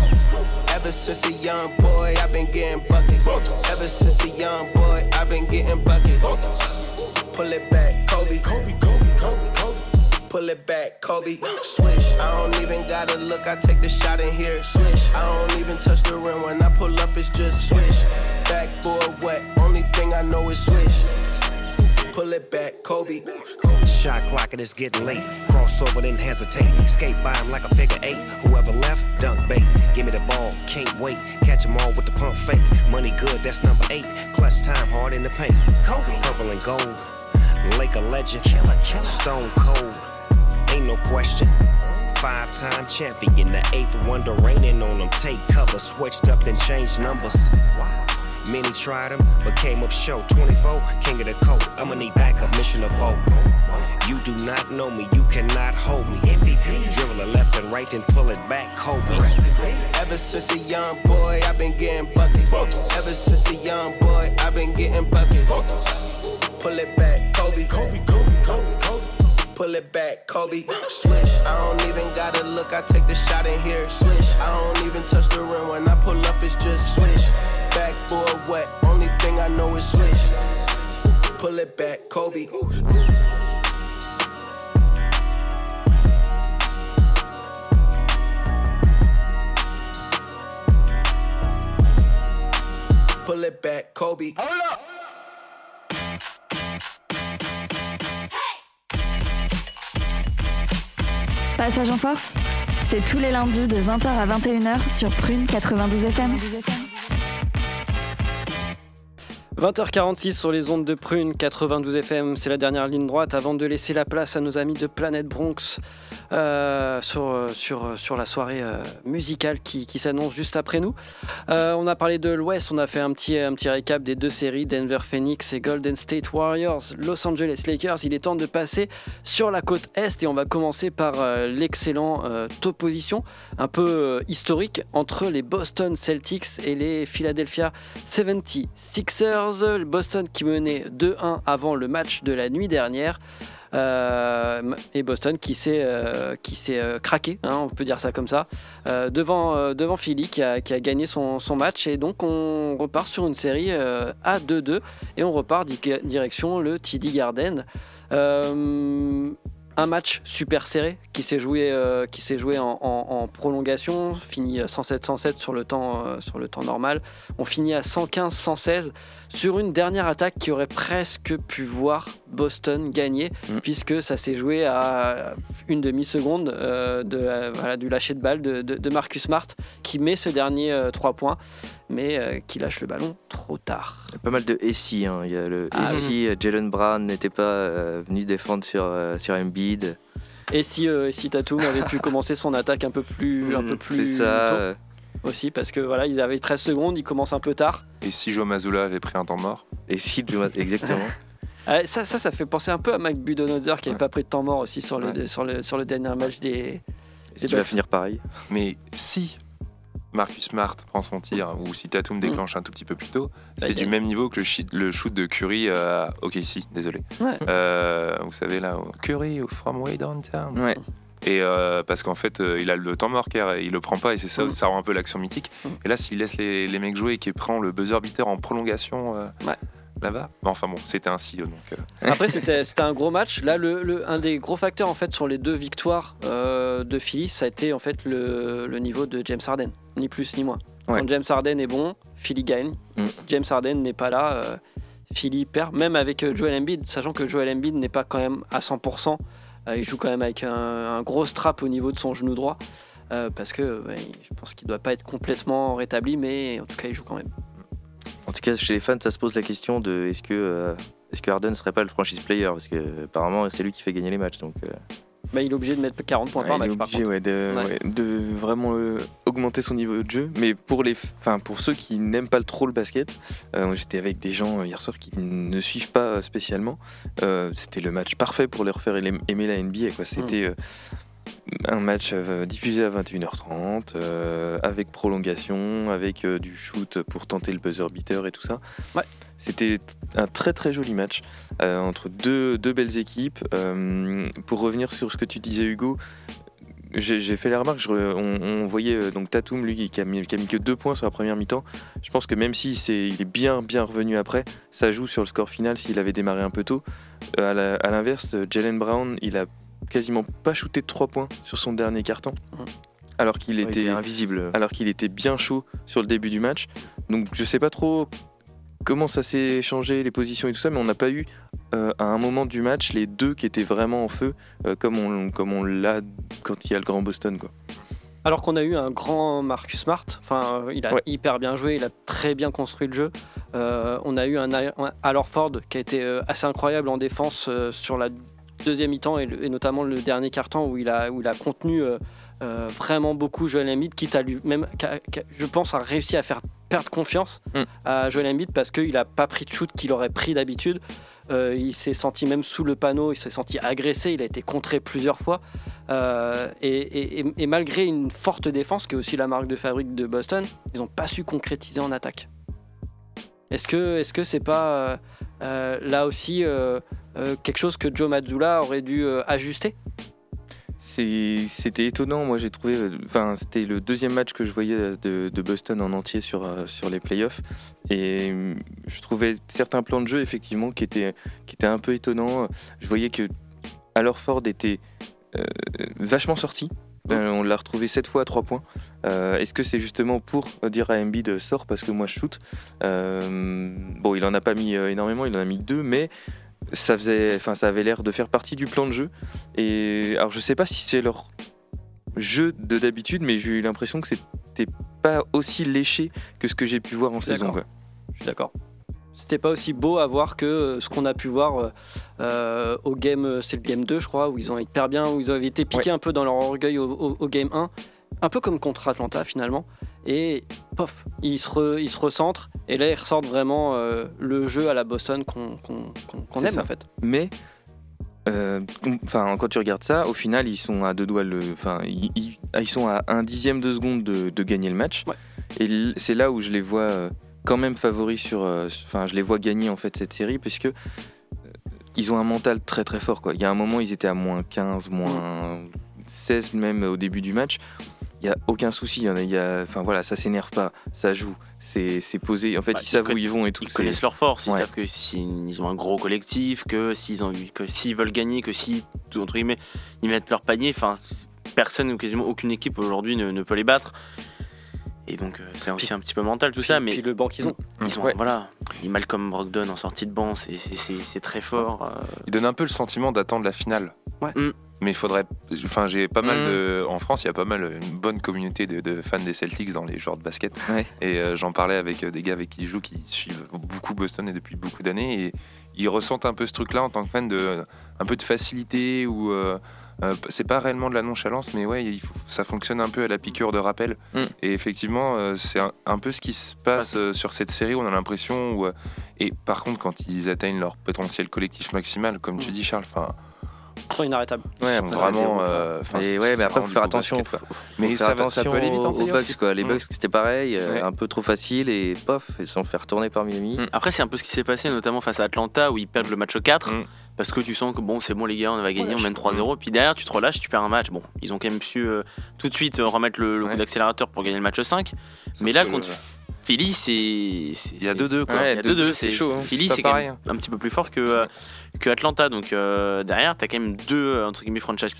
Ever since a young boy, I've been getting buckets. Ever since a young boy, I've been getting buckets. Pull it back, Kobe. Kobe, Kobe, Kobe, Kobe. Pull it back, Kobe. Swish. I don't even gotta look. I take the shot in here. Swish. I don't even touch the rim. When I pull up, it's just swish. Backboard wet. Only thing I know is swish. Pull it back, Kobe. Shot clock and it's getting late. Crossover, then hesitate. Skate by him like a figure eight. Whoever left, dunk bait. Give me the ball, can't wait. Catch 'em all with the pump fake. Money good, that's number eight. Clutch time, hard in the paint. Purple and gold. Lake of legend. Killer, killer. Stone cold. Ain't no question. Five time champion, the eighth wonder raining on them. Take cover, switched up, then changed numbers. Many tried him, but came up short. 24, king of the coat. I'ma need backup, mission of both. You do not know me, you cannot hold me. MVP. Dribble it left and right, then pull it back, Kobe. Ever since a young boy, I've been getting buckets. Ever since a young boy, I've been getting buckets. Pull it back, Kobe. Kobe, Kobe, Kobe, Kobe. Pull it back, Kobe. Swish. I don't even gotta look. I take the shot in here. Swish. I don't even touch the rim. When I pull up, it's just swish. Backboard wet. Only thing I know is swish. Pull it back, Kobe. Pull it back, Kobe. Hold up. Passage en force, c'est tous les lundis de 20h à 21h sur Prune 92 FM. 20h46 sur les ondes de Prune 92 FM, c'est la dernière ligne droite avant de laisser la place à nos amis de Planète Bronx euh, sur, sur, sur la soirée euh, musicale qui, s'annonce juste après nous. Euh, on a parlé de l'Ouest, on a fait un petit, récap des deux séries, Denver Phoenix et Golden State Warriors, Los Angeles Lakers. Il est temps de passer sur la côte Est et on va commencer par euh, l'excellent euh, opposition un peu euh, historique entre les Boston Celtics et les Philadelphia 76ers. Le Boston qui menait 2-1 avant le match de la nuit dernière. Euh, et Boston qui s'est euh, qui s'est euh, craqué, hein, on peut dire ça comme ça, devant devant Philly qui a, qui a gagné son, son match et donc on repart sur une série à 2-2 et on repart di- direction le TD Garden. Un match super serré qui s'est joué, qui joué en, en- en prolongation, fini 107-107 sur, le sur le temps normal. On finit à 115-116 sur une dernière attaque qui aurait presque pu voir Boston gagner, Mm. puisque ça s'est joué à une demi-seconde euh, de, voilà, du lâcher de balle de, de- de Marcus Smart qui met ce dernier 3 points, mais euh, qui lâche le ballon trop tard. Pas mal de. Hein. Il y a le Ah SI, euh, Jalen Brown n'était pas euh, venu défendre sur, euh, sur Embiid. Et si, euh, si Tatum avait pu commencer son attaque un peu plus, un peu Mm, plus C'est ça. tôt? euh, aussi, parce que voilà, ils avaient 13 secondes, ils commencent un peu tard. Et si Joe Mazzulla avait pris un temps mort Et si, exactement. Euh, ça, ça, ça fait penser un peu à Mike Budenholzer qui n'avait Ouais. pas pris de temps mort aussi sur le, Ouais. sur le, sur le dernier match des. Est-ce qu'il va finir pareil? Mais si Marcus Smart prend son tir ou si Tatum déclenche un tout petit peu plus tôt, Bah, c'est du même niveau que le, shoot de Curry à OKC, désolé. Ouais. Euh, vous savez là, Curry from way downtown? Ouais. Et euh, parce qu'en fait, euh, il a le temps mort, et il le prend pas, et c'est ça, Mm. ça rend un peu l'action mythique. Mm. Et là, s'il laisse les, les mecs jouer et qu'il prend le buzzer beater en prolongation, euh, Ouais. là-bas. Enfin bon, c'était un CEO donc. euh, Après, c'était c'était un gros match. Là, le, le- un des gros facteurs en fait sur les deux victoires euh, de Philly, ça a été en fait le, le niveau de James Harden, ni plus ni moins. Ouais. Quand James Harden est bon, Philly gagne. Mm. James Harden n'est pas là, euh, Philly perd. Même avec Joel Embiid, sachant que Joel Embiid n'est pas quand même à 100%, euh, il joue quand même avec un, gros strap au niveau de son genou droit. euh, parce que euh, je pense qu'il doit pas être complètement rétabli, mais en tout cas il joue quand même. En tout cas, chez les fans, ça se pose la question de est-ce que, euh, Harden serait pas le franchise player? Parce que apparemment, c'est lui qui fait gagner les matchs. Euh, Bah, il est obligé de mettre 40 points Ouais, par il est match par obligé ouais, de, Ouais. ouais, de vraiment euh, augmenter son niveau de jeu. Mais pour, les, pour ceux qui n'aiment pas trop le basket, euh, j'étais avec des gens euh, hier soir qui ne suivent pas spécialement. Euh, C'était le match parfait pour leur faire aim- aimer la NBA. quoi. C'était euh, un match euh, diffusé à 21h30, euh, avec prolongation, avec euh, du shoot pour tenter le buzzer beater et tout ça. Ouais. C'était un très très joli match euh, entre deux, deux belles équipes. Pour revenir sur ce que tu disais Hugo, j'ai fait la remarque, je on, on voyait donc Tatum, lui, qui a, mis, qui a mis que deux points sur la première mi-temps. Je pense que même si c'est, il est bien bien revenu après, ça joue sur le score final s'il avait démarré un peu tôt. Euh, à l'inverse, Jalen Brown, il a quasiment pas shooté de 3 points sur son dernier carton. Alors qu'il il était, était invisible. alors qu'il était bien chaud sur le début du match. Donc je sais pas trop comment ça s'est changé, les positions et tout ça, mais on n'a pas eu euh, à un moment du match les deux qui étaient vraiment en feu, euh, comme on, comme on l'a quand il y a le Grand Boston. Quoi. Alors qu'on a eu un grand Marcus Smart, enfin, euh, il a Ouais. hyper bien joué, il a très bien construit le jeu. Euh, on a eu un, un qui a été euh, assez incroyable en défense euh, sur la deuxième mi-temps et, notamment le dernier quart-temps où il a, où il a contenu euh, euh, vraiment beaucoup Joel Embiid, quitte à lui même, je pense, a réussi à faire perdre confiance Mm. à Joel Embiid parce qu'il n'a pas pris de shoot qu'il aurait pris d'habitude. Euh, il s'est senti même sous le panneau, il s'est senti agressé, il a été contré plusieurs fois. Euh, et, et- et- et malgré une forte défense, qui est aussi la marque de fabrique de Boston, ils n'ont pas su concrétiser en attaque. Est-ce que est-ce que c'est pas euh, là aussi euh, quelque chose que Joe Mazzulla aurait dû euh, ajuster? C'était étonnant, moi j'ai trouvé, enfin c'était le deuxième match que je voyais de, de Boston en entier sur, euh, sur les playoffs, et euh, je trouvais certains plans de jeu effectivement qui étaient, qui étaient un peu étonnants. Je voyais que Alorford était euh, vachement sorti. Euh, on l'a retrouvé 7 fois à 3 points. Euh, Est-ce que c'est justement pour dire à Embiid sort parce que moi je shoot? Bon, il en a pas mis énormément, il en a mis 2, mais ça, faisait, enfin, ça avait l'air de faire partie du plan de jeu. Et alors je sais pas si c'est leur jeu de d'habitude, mais j'ai eu l'impression que c'était pas aussi léché que ce que j'ai pu voir en saison. Quoi. Je suis d'accord. C'était pas aussi beau à voir que euh, ce qu'on a pu voir euh, euh, au game, c'est le game 2 je crois, où ils ont hyper bien, où ils avaient été piqués un peu dans leur orgueil au, au- au game 1, un peu comme contre Atlanta finalement. Et pof, ils se, re- ils se recentrent et là ils ressortent vraiment euh, le jeu à la Boston qu'on C'est aime ça. en fait. Mais euh, enfin, quand tu regardes ça, au final, ils sont à deux doigts. Le, enfin, ils, ils- ils sont à un dixième de seconde de, de gagner le match. Ouais. Et c'est là où je les vois euh, quand même favoris sur. Enfin, je les vois gagner en fait cette série parce que euh, ils ont un mental très très fort. Quoi. Il y a un moment, ils étaient à moins 15, moins 16 même au début du match. Il y a aucun souci. Il y en a- il y a, enfin voilà, ça s'énerve pas, ça joue, c'est c'est posé. En fait, Bah, ils savent ils où ils vont et tout. Ils c'est- connaissent leur force, ils Ouais. savent que s'ils ont un gros collectif, que s'ils ont que s'ils veulent gagner, que si entre guillemets ils mettent leur panier, enfin personne ou quasiment aucune équipe aujourd'hui ne, ne peut les battre. Et donc euh, c'est aussi un petit peu mental tout ça, mais Puis le banc qu'ils ont. ils ont Ouais. voilà, et Malcolm Brogdon en sortie de banc, c'est- c'est c'est- c'est très fort. euh, Il donne un peu le sentiment d'attendre la finale. Ouais. Mm. Mais il faudrait. Enfin, j'ai pas mal Mm. de. En France, il y a pas mal une bonne communauté de, de fans des Celtics dans les joueurs de basket. Ouais. Et euh, j'en parlais avec euh, des gars avec qui je joue qui suivent beaucoup Boston et depuis beaucoup d'années. Et ils ressentent un peu ce truc-là en tant que fan de un peu de facilité ou. euh, euh, c'est pas réellement de la nonchalance, mais ouais, il faut- ça fonctionne un peu à la piqûre de rappel. Mm. Et effectivement, euh, c'est un, un peu ce qui se passe euh, sur cette série. On a l'impression. où, et par contre, quand ils atteignent leur potentiel collectif maximal, comme tu dis, Charles, enfin, Ils sont inarrêtables. ils Ouais, sont vraiment. euh, Et c'est- ouais, mais après, faut faire attention. basket, quoi. Faut Mais faire ça, va- attention ça peut aller vite en aux. Bucks, quoi. Les Mm. Bucks, c'était pareil, euh, Ouais. un peu trop facile et pof, ils se sont fait retourner par Miami. Mm. Après c'est un peu ce qui s'est passé notamment face à Atlanta où ils perdent le match 4 Mm. parce que tu sens que bon c'est bon les gars on va gagner, on Relâche. mène 3-0 puis derrière tu te relâches, tu perds un match. Bon, ils ont quand même su euh, tout de suite euh, remettre le, le coup d'accélérateur pour gagner le match 5. Sauf Mais là contre le- Philly, c'est. Il y a 2-2 quoi. Ouais, Il y a 2-2, 2-2, c'est chaud, hein. Philly, C'est même un petit peu plus fort que, euh, que Atlanta. Donc euh, derrière, t'as quand même deux euh, entre guillemets franchise,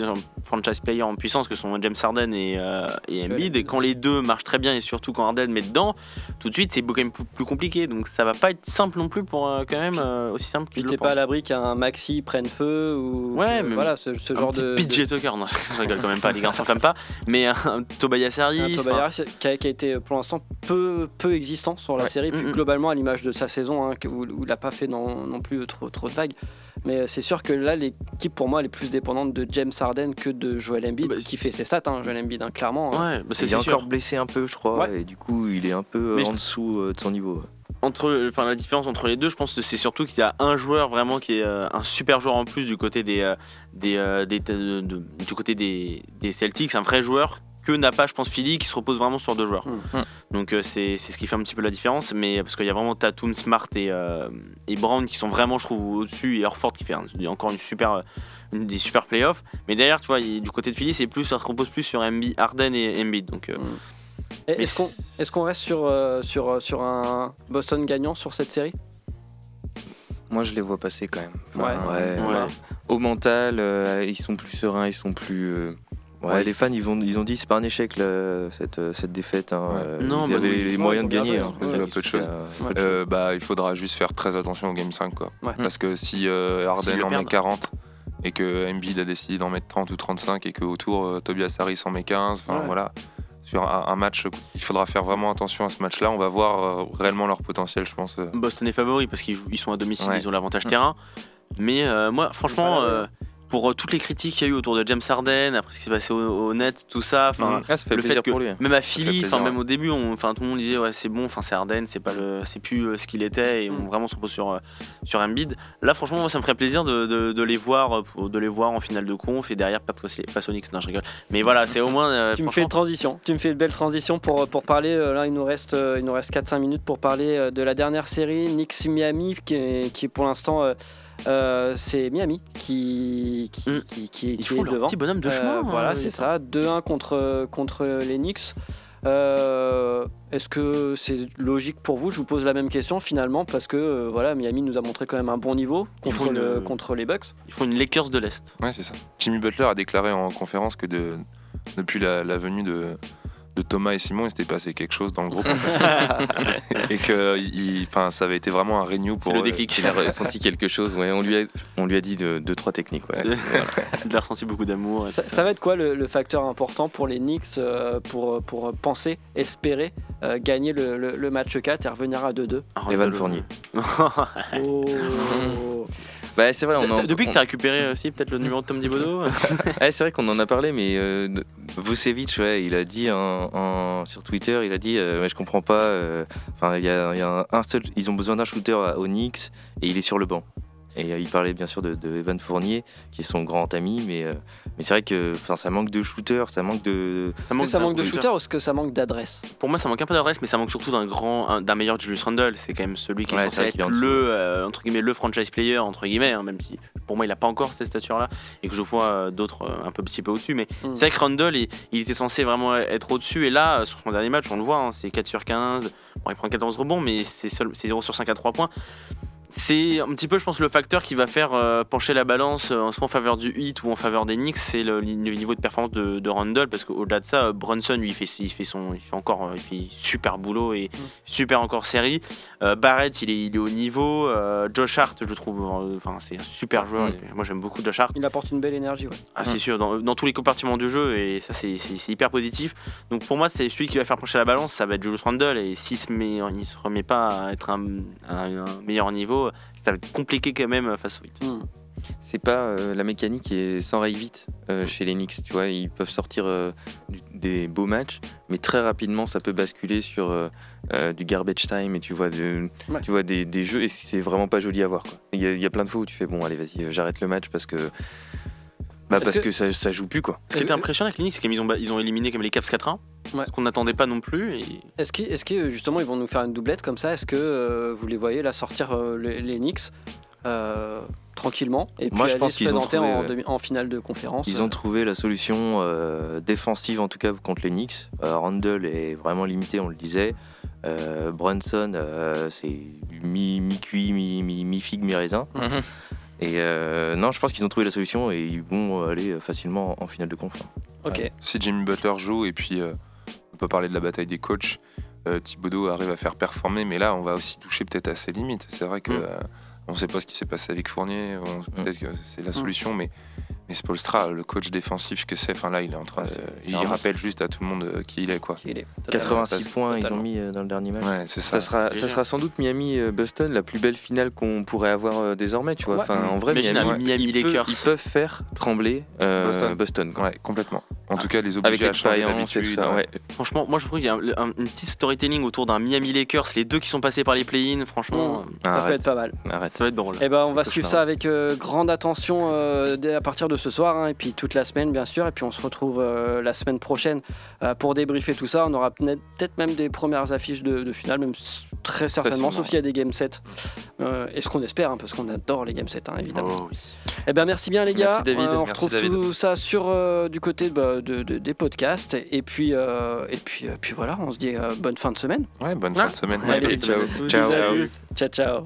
franchise players en puissance que sont James Harden et, euh, et Embiid. Et quand les deux marchent très bien et surtout quand Harden met dedans, tout de suite c'est quand même plus, compliqué. Donc ça va pas être simple non plus pour euh, quand même euh, aussi simple Puis qu'il t'es pas à l'abri qu'un Maxi prenne feu ou Ouais, que- mais voilà ce, ce Un genre petit de, PJ Tucker, non, je rigole quand même pas, les gars, s'en comme pas. Mais un Tobias Harris, Tobias qui a, a été pour l'instant peu, peu existant sur la Ouais. série, Mm, mm. globalement à l'image de sa saison, hein, que- où, où il n'a pas fait non, non plus trop, trop de vagues. Mais euh, c'est sûr que là, l'équipe pour moi elle est plus dépendante de James Harden que de Joel Embiid, Bah, qui fait ses stats, hein, Joel Embiid, hein, clairement. hein. ouais, bah, Il est encore blessé un peu, je crois, Ouais. et du coup, il est un peu Mais en je- dessous euh, de son niveau. entre, enfin, la différence entre les deux, je pense que c'est surtout qu'il y a un joueur vraiment qui est euh, un super joueur en plus du côté des, euh, des, euh, des- de- de- du côté des, des Celtics, un vrai joueur que n'a pas, je pense, Philly, qui se repose vraiment sur deux joueurs. Mm. Donc euh, c'est c'est ce qui fait un petit peu la différence, mais parce qu'il y a vraiment Tatum, Smart et, euh, et Brown qui sont vraiment, je trouve, au-dessus et Horford qui fait un- encore une super, euh, une, des super playoffs. Mais derrière, tu vois, il- du côté de Philly, c'est plus, ça se repose plus sur Embiid, Harden et Embiid. Donc euh, mais Est-ce qu'on est-ce qu'on reste sur, euh, sur, sur un Boston gagnant sur cette série? Moi, je les vois passer quand même. Enfin, Ouais. ouais. Au mental, euh, ils sont plus sereins, ils sont plus. euh, Ouais, Ouais. les fans, ils, vont, ils ont dit c'est pas un échec là, cette, euh, cette défaite. hein. Ouais. Euh, Non, ils bah avaient oui. les moyens de gagner. hein. joué, ouais. Peu de choses. Euh, bah, il faudra juste faire très attention au game 5 quoi. Ouais. Parce que si euh, le en met perdent. 40 et que Embiid a décidé d'en mettre 30 ou 35 et que autour euh, Tobias Harris en met 15, enfin Ouais. voilà. Sur un, un match, il faudra faire vraiment attention à ce match-là. On va voir réellement leur potentiel, je pense. Boston est favori parce qu'ils jouent- ils sont à domicile, Ouais. ils ont l'avantage terrain. Mais euh, moi, franchement, euh, pour euh, toutes les critiques qu'il y a eu autour de James Harden, après ce qui s'est passé au, au net, tout ça, enfin. Ah, le fait que pour lui. même à Philly, plaisir, même ouais. au début, enfin tout le monde disait ouais c'est bon, enfin c'est Harden, c'est pas le, c'est plus euh, ce qu'il était et on Mm. vraiment se repose sur euh, sur Embiid. Là franchement moi ça me ferait plaisir de, de, de les voir, pour- de les voir en finale de conf et derrière perdre face aux Knicks. Non je rigole. Mais voilà c'est au moins. euh, Tu me fais une transition, tu me fais une belle transition pour, pour parler, là il nous reste, il nous reste 4-5 minutes pour parler de la dernière série, Knicks-Miami, qui est, qui est pour l'instant, euh, euh, c'est Miami qui, qui, Mm. qui, qui- ils qui font est leur devant. petit bonhomme de Euh, chemin. voilà, hein, c'est les ça, 2-1 contre, contre les Knicks. Euh, Est-ce que c'est logique pour vous? Je vous pose la même question finalement parce que voilà, Miami nous a montré quand même un bon niveau contre, le- contre les Bucks. Ils font une Lakers de l'Est. Ouais, c'est ça. Jimmy Butler a déclaré en conférence que de, depuis la, la venue de, de Thomas et Simon, il s'était passé quelque chose dans le groupe. en fait. et que il- ça avait été vraiment un renew pour le déclic. Il a ressenti quelque chose, ouais. On lui a, on lui a dit deux, deux trois techniques, ouais. Voilà. Il a ressenti beaucoup d'amour. et Ça, va être quoi le, le facteur important pour les Knicks euh, pour, pour penser, espérer euh, gagner le, le- le match 4 et revenir à 2-2 Un Evan. Fournier. Oh. Bah, c'est vrai, on en, Depuis que on- tu as récupéré aussi peut-être le numéro de Tom Thibodeau Ouais, c'est vrai qu'on en a parlé, mais euh, Vucevic, ouais, il a dit sur Twitter, il a dit, euh, mais je comprends pas. euh, il y a, il y a un seul, ils ont besoin d'un shooter à- Knicks et il est sur le banc. Et euh, il parlait bien sûr de, de Evan Fournier, qui est son grand ami, mais, euh, mais c'est vrai que enfin, ça manque de shooter, ça manque de. Est-ce que ça manque de shooter ou est-ce que ça manque d'adresse? Pour moi, ça manque un peu d'adresse, mais ça manque surtout d'un grand, un- d'un meilleur Julius Randle. C'est quand même celui qui est Ouais, censé est être le, euh, entre guillemets, le franchise player, entre guillemets, hein, même si pour moi, il n'a pas encore cette stature-là, et que je vois euh, d'autres euh, un peu petit peu au-dessus. Mais Mm. c'est vrai que Randle, il, il était censé vraiment être au-dessus, et là, euh, sur son dernier match, on le voit, hein, c'est 4 sur 15. Bon, il prend 14 rebonds, mais c'est 0 sur 5 à 3 points. C'est un petit peu, je pense, le facteur qui va faire euh, pencher la balance euh, soit en faveur du Heat ou en faveur des Knicks, c'est le, le niveau de performance de, de Randle, parce qu'au-delà de ça, euh, Brunson, lui, il fait, il fait son, il fait encore, il fait super boulot et super encore série. Euh, Barrett, il est, il est au niveau. Euh, Josh Hart, je trouve, euh, enfin, c'est un super joueur. Mm. et Moi, j'aime beaucoup Josh Hart. Il apporte une belle énergie. Ouais. Ah, c'est sûr, dans, dans tous les compartiments du jeu, et ça, c'est hyper positif. Donc, pour moi, c'est celui qui va faire pencher la balance, ça va être Julius Randle, et s'il se, met- il se remet pas à être un, à un meilleur niveau, ça va être compliqué quand même face au Heat. Mm. c'est pas euh, la mécanique qui s'enraye vite euh, chez les Knicks. Tu vois, ils peuvent sortir euh, du- des beaux matchs, mais très rapidement, ça peut basculer sur euh, euh, du garbage time et tu vois, de- Ouais. tu vois des, des jeux et c'est vraiment pas joli à voir. Il y, a- il y a plein de fois où tu fais bon, allez, vas-y, euh, j'arrête le match parce que. Bah Est-ce parce que- que, ça, ça joue plus quoi. Ce qui était impressionnant avec les Knicks, c'est qu'ils ont, ils ont éliminé comme les Cavs 4-1, Ouais. ce qu'on n'attendait pas non plus. Et... Est-ce que, que justement ils vont nous faire une doublette comme ça? Est-ce que euh, vous les voyez là sortir euh, les, les Knicks euh, tranquillement et puis Moi, je aller pense se qu'ils ont trouvé, en, ouais. demi- en finale de conférence Ils ont trouvé la solution euh, défensive en tout cas contre les Knicks. Euh, Randle est vraiment limité, on le disait. Euh, Brunson, euh, c'est mi- mi-cuit, mi- mi- mi-figue, mi-raisin. Mhm. Et euh, non, je pense qu'ils ont trouvé la solution et ils vont aller facilement en finale de conf. Ok. Ouais. Si Jimmy Butler joue, et puis euh, on peut parler de la bataille des coachs, euh, Thibodeau arrive à faire performer, mais là, on va aussi toucher peut-être à ses limites. C'est vrai que Mm. euh, on ne sait pas ce qui s'est passé avec Fournier, on- Mm. peut-être que c'est la solution, mais, mais Spolstra, le coach défensif que c'est, enfin là, il est en train de- il rappelle juste à tout le monde euh, qui il est, quoi. Il est 86 Totalement. points, ils ont Totalement. mis euh, dans le dernier match. Ouais, c'est ça. Ça sera, ça sera sans doute Miami-Boston, la plus belle finale qu'on pourrait avoir euh, désormais, tu vois. Ouais. Enfin, en vrai, Imagine Miami, Miami ils, peuvent, Lakers. ils peuvent faire trembler euh, Boston. Boston. quoi. Ouais, complètement. En tout cas, les Avec obliger à et tout d'habitude. ça, ouais. ouais. Franchement, moi je trouve qu'il y a un- un- une petite storytelling autour d'un Miami Lakers, les deux qui sont passés par les play-in, franchement, Mm. euh, Ça peut être pas mal. arrête. ça va être drôle. Eh ben, on va suivre ça avec euh, grande attention euh, à partir de ce soir, hein, et puis toute la semaine, bien sûr. Et puis on se retrouve euh, la semaine prochaine euh, pour débriefer tout ça. On aura peut- peut-être même des premières affiches de, de finale, même très certainement, sauf s'il y a des game sets. Euh, et ce qu'on espère, hein, parce qu'on adore les game sets, hein, évidemment. Oh oui. Eh ben, merci bien, les Merci, gars. David. Euh, on Merci, retrouve David. tout ça sur euh, du côté bah, de, de- des podcasts. Et puis, euh, et puis, euh, puis voilà, on se dit euh, bonne fin de semaine. Ouais, bonne Ah. fin de semaine. Allez, ciao. Ciao, ciao.